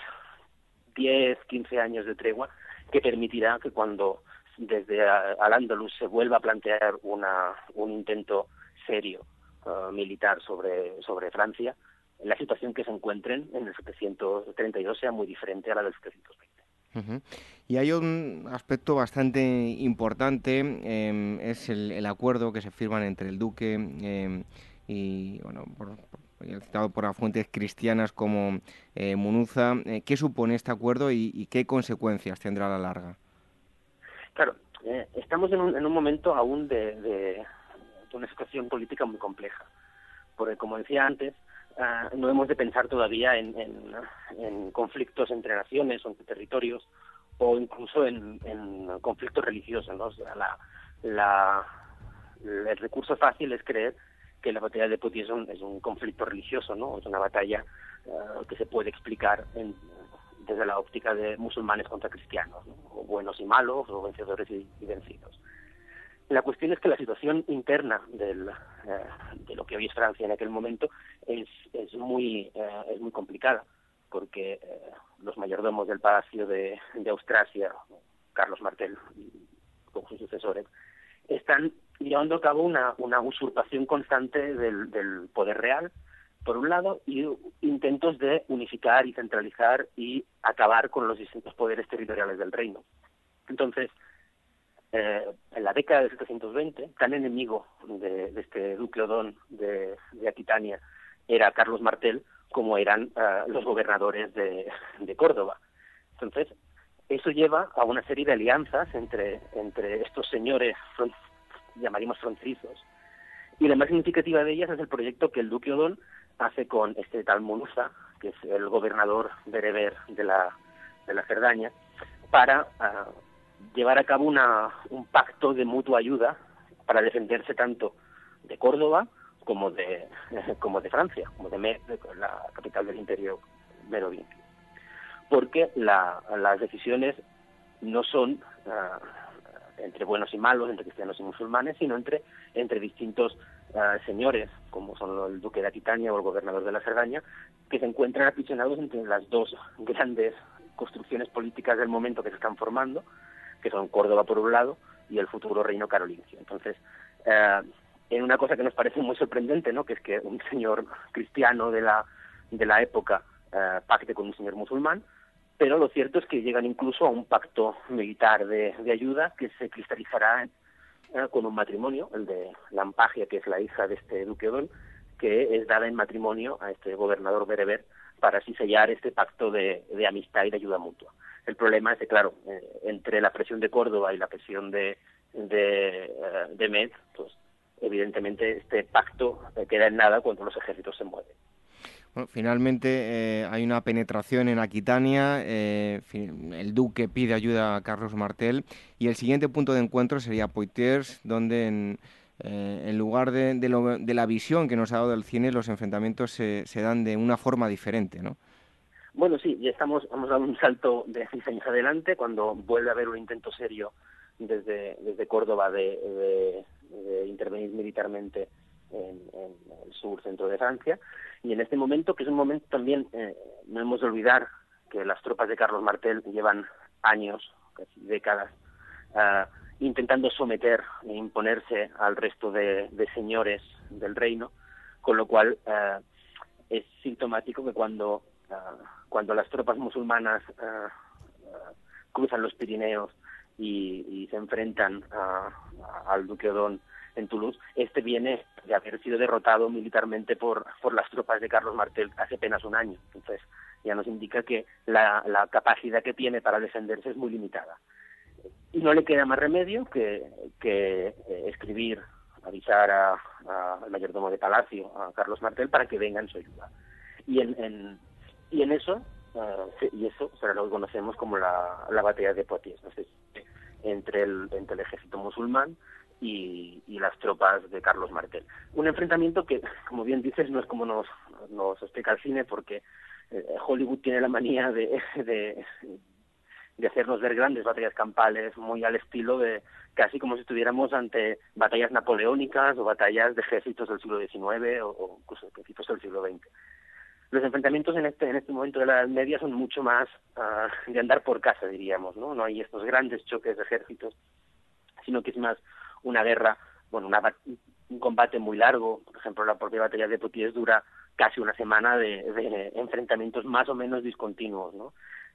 Speaker 9: 10, 15 años de tregua que permitirá que cuando desde Al-Ándalus se vuelva a plantear una, un intento serio uh, militar sobre, sobre Francia, la situación que se encuentren en el 732 sea muy diferente a la del 720.
Speaker 1: Y hay un aspecto bastante importante, em, es el, acuerdo que se firman entre el duque em, y, bueno, por, citado por fuentes cristianas como eh, Munuza. Eh, ¿Qué supone este acuerdo y, qué consecuencias tendrá a la larga?
Speaker 9: Claro, eh, estamos en un, en un, momento aún de, de, una situación política muy compleja, porque como decía antes, Ah, no hemos de pensar todavía en, en, conflictos entre naciones o entre territorios o incluso en, conflictos religiosos. ¿no? la, la, el recurso fácil es creer que la batalla de Poitiers es un, conflicto religioso, ¿no? Es una batalla eh, que se puede explicar desde la óptica de musulmanes contra cristianos, o buenos y malos, o vencedores y, vencidos. La cuestión es que la situación interna del, eh, de lo que hoy es Francia en aquel momento es, es, muy, eh, es muy complicada, porque los mayordomos del Palacio de, de Austrasia, Carlos Martel con sus sucesores, están llevando a cabo una, una usurpación constante del, poder real, por un lado, y intentos de unificar y centralizar y acabar con los distintos poderes territoriales del reino. Entonces, eh, en la década de 720, tan enemigo de, este duque Odón de, Aquitania era Carlos Martel como eran eh, los gobernadores de, de Córdoba. Entonces, eso lleva a una serie de alianzas entre, entre estos señores llamaríamos fronterizos. Y la más significativa de ellas es el proyecto que el duque Odón hace con este tal Munuza, que es el gobernador bereber de la, de la Cerdaña, para ah, llevar a cabo una, un pacto de mutua ayuda para defenderse tanto de Córdoba como de, como de Francia, como de la capital del imperio merovingio. Porque la, las decisiones no son ah, entre buenos y malos, entre cristianos y musulmanes, sino entre, entre distintos ah, señores, como son el duque de Aquitania o el gobernador de la Cerdaña, que se encuentran aprisionados entre las dos grandes construcciones políticas del momento que se están formando, que son Córdoba por un lado y el futuro reino carolingio. Entonces, eh, en una cosa que nos parece muy sorprendente, ¿no? que es que un señor cristiano de la, de la época eh, pacte con un señor musulmán, pero lo cierto es que llegan incluso a un pacto militar de, ayuda que se cristalizará eh, con un matrimonio, el de Lampagia, que es la hija de este duque Odón, que es dada en matrimonio a este gobernador bereber para así sellar este pacto de, amistad y de ayuda mutua. El problema es que, claro, eh, entre la presión de Córdoba y la presión de, de, eh, de Med, pues evidentemente este pacto queda en nada cuando los ejércitos se mueven
Speaker 1: finalmente eh, hay una penetración en Aquitania, eh, el duque pide ayuda a Carlos Martel y el siguiente punto de encuentro sería Poitiers, donde en, eh, lugar de, la visión que nos ha dado el cine, los enfrentamientos se, dan de una forma diferente, ¿no?
Speaker 9: Bueno, sí, ya estamos, hemos un salto de seis años adelante, cuando vuelve a haber un intento serio desde, desde Córdoba de intervenir militarmente en, el sur, centro de Francia. Y en este momento, que es un momento también, eh, no hemos de olvidar que las tropas de Carlos Martel llevan años, casi décadas, ah, intentando someter e imponerse al resto de, señores del reino, con lo cual ah, es sintomático que cuando, ah, cuando las tropas musulmanas cruzan los Pirineos y, se enfrentan al duque Odón en Toulouse, este viene de haber sido derrotado militarmente por, por las tropas de Carlos Martel hace apenas un año. Entonces, ya nos indica que la, la capacidad que tiene para defenderse es muy limitada. Y no le queda más remedio que, que eh, escribir, avisar al mayordomo de Palacio, a Carlos Martel, para que venga en su ayuda. Y en, y en eso, uh, y eso será lo que conocemos como la, la batalla de Poitiers, entre, entre el ejército musulmán y, las tropas de Carlos Martel. Un enfrentamiento que, como bien dices, no es como nos, nos explica el cine, porque eh, Hollywood tiene la manía de, de, hacernos ver grandes batallas campales, muy al estilo de casi como si estuviéramos ante batallas napoleónicas o batallas de ejércitos del siglo XIX o, o incluso ejércitos del siglo XX. Los enfrentamientos en este, en este momento de la Edad Media son mucho más ah, de andar por casa, diríamos, ¿no? No hay estos grandes choques de ejércitos, sino que es más una guerra, bueno, un combate muy largo, por ejemplo, la propia batalla de Poitiers dura casi una semana de, enfrentamientos más o menos discontinuos, ¿no?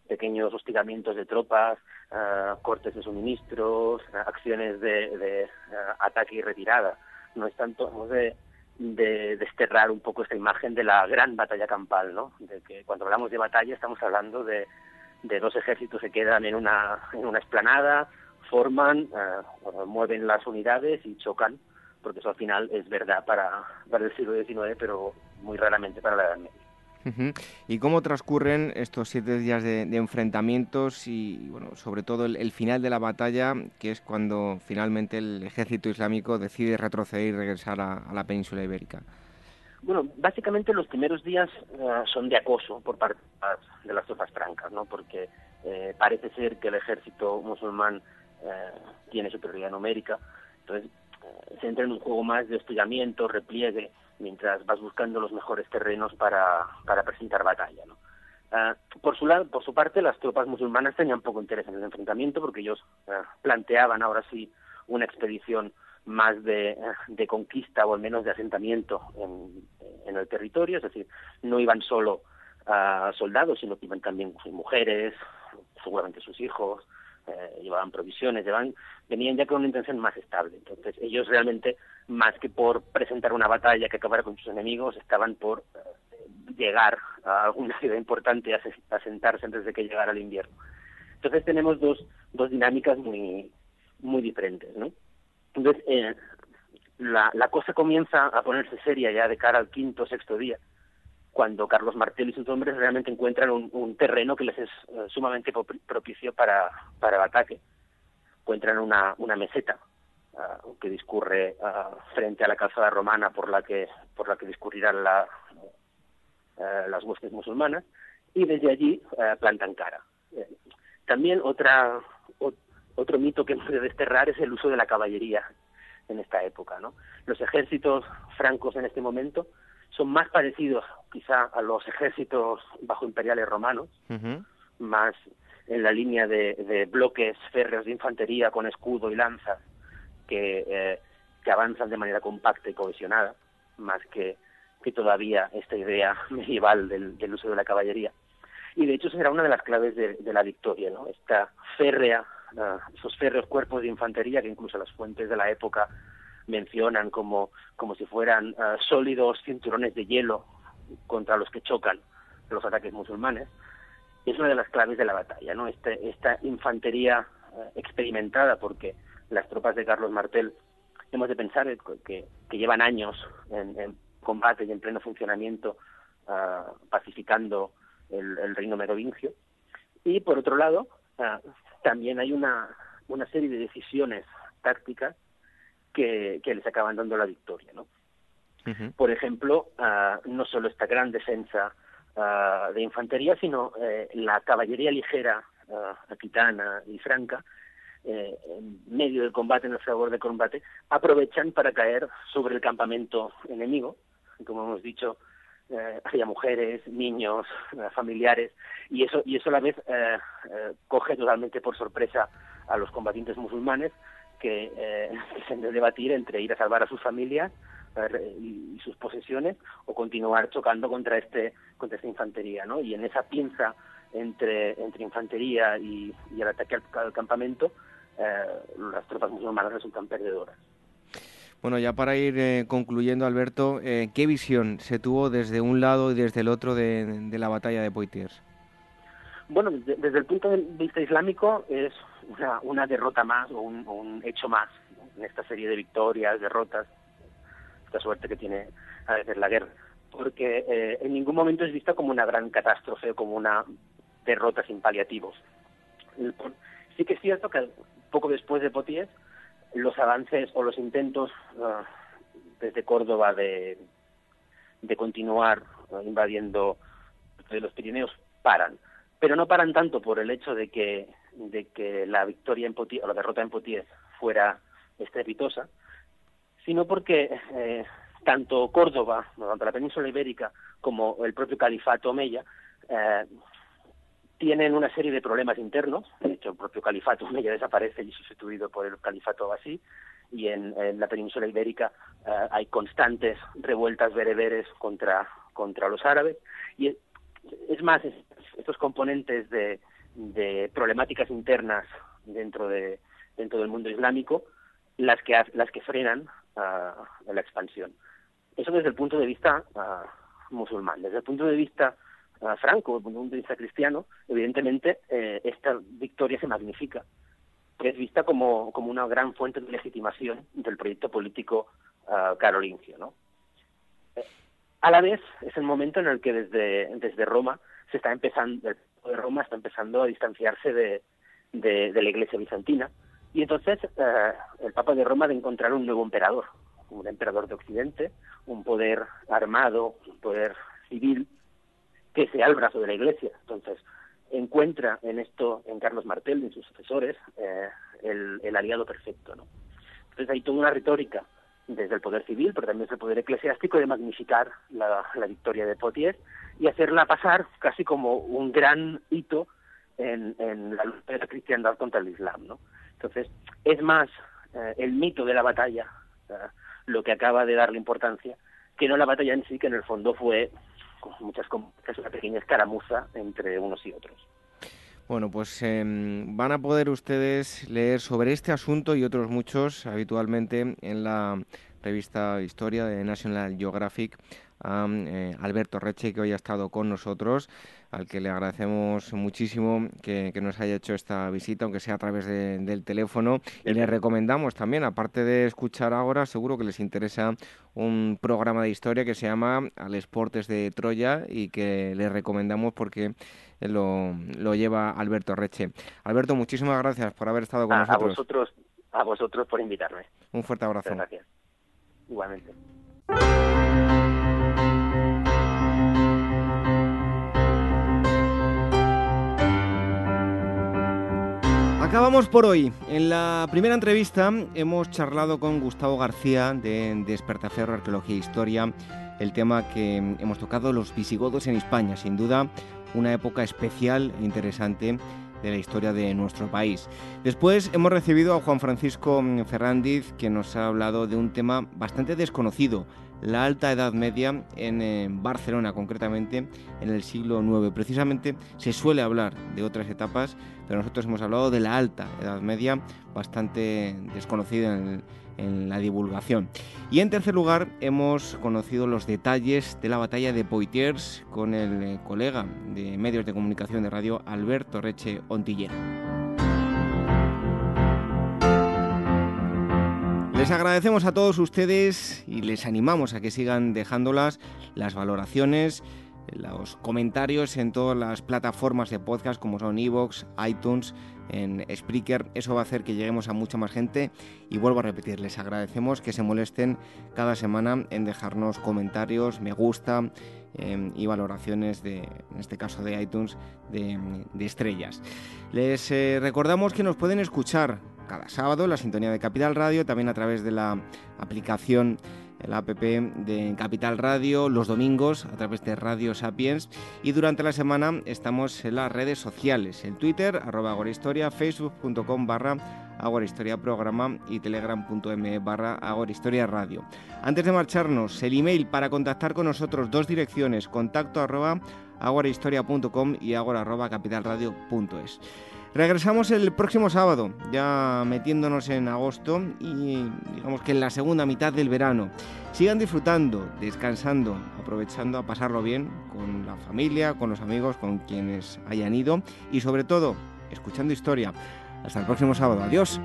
Speaker 9: pequeños hostigamientos de tropas, ah, cortes de suministros, acciones de, ah, ataque y retirada. No es tanto de, de desterrar un poco esta imagen de la gran batalla campal, ¿no? De que cuando hablamos de batalla estamos hablando de, de dos ejércitos que quedan en una, en una esplanada, forman, eh, mueven las unidades y chocan, porque eso al final es verdad para, para el siglo XIX, pero muy raramente para la Edad Media.
Speaker 1: ¿Y cómo transcurren estos siete días de, enfrentamientos y, bueno, sobre todo el, final de la batalla, que es cuando finalmente el ejército islámico decide retroceder y regresar a, la península ibérica?
Speaker 9: Bueno, básicamente los primeros días eh, son de acoso por parte de las tropas francas, ¿no? Porque eh, parece ser que el ejército musulmán eh, tiene superioridad numérica, entonces se entra en un juego más de hostigamiento, repliegue, mientras vas buscando los mejores terrenos para, para presentar batalla. ¿no? Ah, por, su lado, por su parte, las tropas musulmanas tenían poco interés en el enfrentamiento porque ellos ah, planteaban ahora sí una expedición más de, de, conquista o al menos de asentamiento en, en, el territorio, es decir, no iban solo a soldados, sino que iban también sus mujeres, seguramente sus hijos, eh, llevaban provisiones, llevaban, venían ya con una intención más estable. Entonces, ellos realmente, más que por presentar una batalla que acabara con sus enemigos, estaban por eh, llegar a alguna ciudad importante y asentarse antes de que llegara el invierno. Entonces, tenemos dos, dos dinámicas muy, muy diferentes, ¿no? Entonces, eh, la, la cosa comienza a ponerse seria ya de cara al quinto o sexto día cuando Carlos Martel y sus hombres realmente encuentran un, terreno que les es eh, sumamente propicio para, para el ataque. Encuentran una, meseta ah, que discurre ah, frente a la calzada romana por la que, por la que discurrirán la, eh, las huestes musulmanas y desde allí eh, plantan cara. también otra, otro mito que hemos de desterrar es el uso de la caballería en esta época. ¿no? Los ejércitos francos en este momento son más parecidos quizá a los ejércitos bajo imperiales romanos, más en la línea de, bloques férreos de infantería con escudo y lanza que, eh, que avanzan de manera compacta y cohesionada, más que, que todavía esta idea medieval del, uso de la caballería. Y de hecho será una de las claves de, la victoria, ¿no? Esta férrea, uh, esos férreos cuerpos de infantería que incluso las fuentes de la época mencionan como, como si fueran ah, sólidos cinturones de hielo contra los que chocan los ataques musulmanes, es una de las claves de la batalla, ¿no? Este, esta infantería ah, experimentada, porque las tropas de Carlos Martel, hemos de pensar que, llevan años en, combate y en pleno funcionamiento, ah, pacificando el, reino merovingio. Y por otro lado, también hay una, una serie de decisiones tácticas que, les acaban dando la victoria, ¿no? Por ejemplo, ah, no solo esta gran defensa ah, de infantería, sino eh, la caballería ligera, uh, aquitana y franca, eh, en medio del combate, en el favor de combate, aprovechan para caer sobre el campamento enemigo. Como hemos dicho, eh, había mujeres, niños, familiares, y eso, y eso a la vez coge totalmente por sorpresa a los combatientes musulmanes, que eh, se han de debatir entre ir a salvar a sus familias y, sus posesiones o continuar chocando contra este contra esta infantería, ¿no? Y en esa pinza entre entre infantería y, el ataque al, campamento, eh, las tropas musulmanas resultan perdedoras.
Speaker 1: Bueno, ya para ir eh, concluyendo, Alberto, eh, ¿qué visión se tuvo desde un lado y desde el otro de, la batalla de Poitiers?
Speaker 9: Bueno, desde el punto de vista islámico es una, una derrota más o un, hecho más en esta serie de victorias, derrotas, esta suerte que tiene a veces la guerra, porque eh, en ningún momento es vista como una gran catástrofe o como una derrota sin paliativos. Sí que es cierto que poco después de Potier, los avances o los intentos ah, desde Córdoba de, de continuar ah, invadiendo los Pirineos paran, pero no paran tanto por el hecho de que de que la victoria en Poitiers, o la derrota en Poitiers fuera estrepitosa, sino porque eh, tanto Córdoba, tanto la península ibérica, como el propio califato Omeya, eh, tienen una serie de problemas internos. De hecho, el propio califato Omeya desaparece y es sustituido por el califato Abasí. Y en, la península ibérica eh, hay constantes revueltas bereberes contra, contra los árabes. Y es más, estos componentes de, de problemáticas internas dentro de dentro del mundo islámico las que las que frenan la expansión. Eso desde el punto de vista musulmán. Desde el punto de vista franco desde el punto de vista cristiano evidentemente eh, esta victoria se magnifica. Es vista como, como una gran fuente de legitimación del proyecto político carolingio no a la vez es el momento en el que desde, desde Roma se está empezando, de Roma está empezando a distanciarse de, de, la Iglesia bizantina. Y entonces eh, el Papa de Roma de encontrar un nuevo emperador, un emperador de Occidente, un poder armado, un poder civil, que sea el brazo de la Iglesia. Entonces encuentra en esto, en Carlos Martel y en sus sucesores, eh, el, el, aliado perfecto. ¿no? Entonces hay toda una retórica desde el poder civil, pero también desde el poder eclesiástico, de magnificar la, la victoria de Poitiers y hacerla pasar casi como un gran hito en, en la lucha de la cristiandad contra el Islam. ¿no? Entonces, es más eh, el mito de la batalla eh, lo que acaba de darle importancia que no la batalla en sí, que en el fondo fue, muchas es una pequeña escaramuza entre unos y otros.
Speaker 1: Bueno, pues em, van a poder ustedes leer sobre este asunto y otros muchos habitualmente en la revista Historia de National Geographic a eh, Alberto Reche, que hoy ha estado con nosotros, al que le agradecemos muchísimo que, nos haya hecho esta visita, aunque sea a través del teléfono. Y le recomendamos también, aparte de escuchar ahora, seguro que les interesa un programa de historia que se llama Al Esportes de Troya y que le recomendamos porque lo, lo lleva Alberto Reche. Alberto, muchísimas gracias por haber estado con nosotros.
Speaker 9: A vosotros, a vosotros por invitarme.
Speaker 1: Un fuerte abrazo.
Speaker 9: gracias. Igualmente.
Speaker 1: Acabamos por hoy. En la primera entrevista hemos charlado con Gustavo García de Despertaferro Arqueología e Historia, el tema que hemos tocado, los visigodos en España, sin duda una época especial e interesante de la historia de nuestro país. Después hemos recibido a Juan Francisco Ferrandiz, que nos ha hablado de un tema bastante desconocido, la Alta Edad Media en eh, Barcelona, concretamente en el siglo IX. Precisamente se suele hablar de otras etapas, pero nosotros hemos hablado de la Alta Edad Media, bastante desconocida en, en la divulgación. Y en tercer lugar, hemos conocido los detalles de la batalla de Poitiers con el eh, colega de medios de comunicación de radio Alberto Reche Ontillera. Les agradecemos a todos ustedes y les animamos a que sigan dejándolas las valoraciones, los comentarios en todas las plataformas de podcast como son Evox, iTunes, en Spreaker. Eso va a hacer que lleguemos a mucha más gente. Y vuelvo a repetir, les agradecemos que se molesten cada semana en dejarnos comentarios, me gusta em, y valoraciones de, en este caso de iTunes, de, estrellas. Les eh, recordamos que nos pueden escuchar cada sábado en la sintonía de Capital Radio, también a través de la aplicación el app de Capital Radio, los domingos a través de Radio Sapiens y durante la semana estamos en las redes sociales, en Twitter, arroba agorahistoria, facebook.com barra agorahistoria programa y telegram.me barra agorahistoria radio. Antes de marcharnos, el email para contactar con nosotros, dos direcciones, contacto arroba y agora capitalradio.es. Regresamos el próximo sábado, ya metiéndonos en agosto y digamos que en la segunda mitad del verano. Sigan disfrutando, descansando, aprovechando a pasarlo bien con la familia, con los amigos, con quienes hayan ido y sobre todo escuchando historia. Hasta el próximo sábado. Adiós.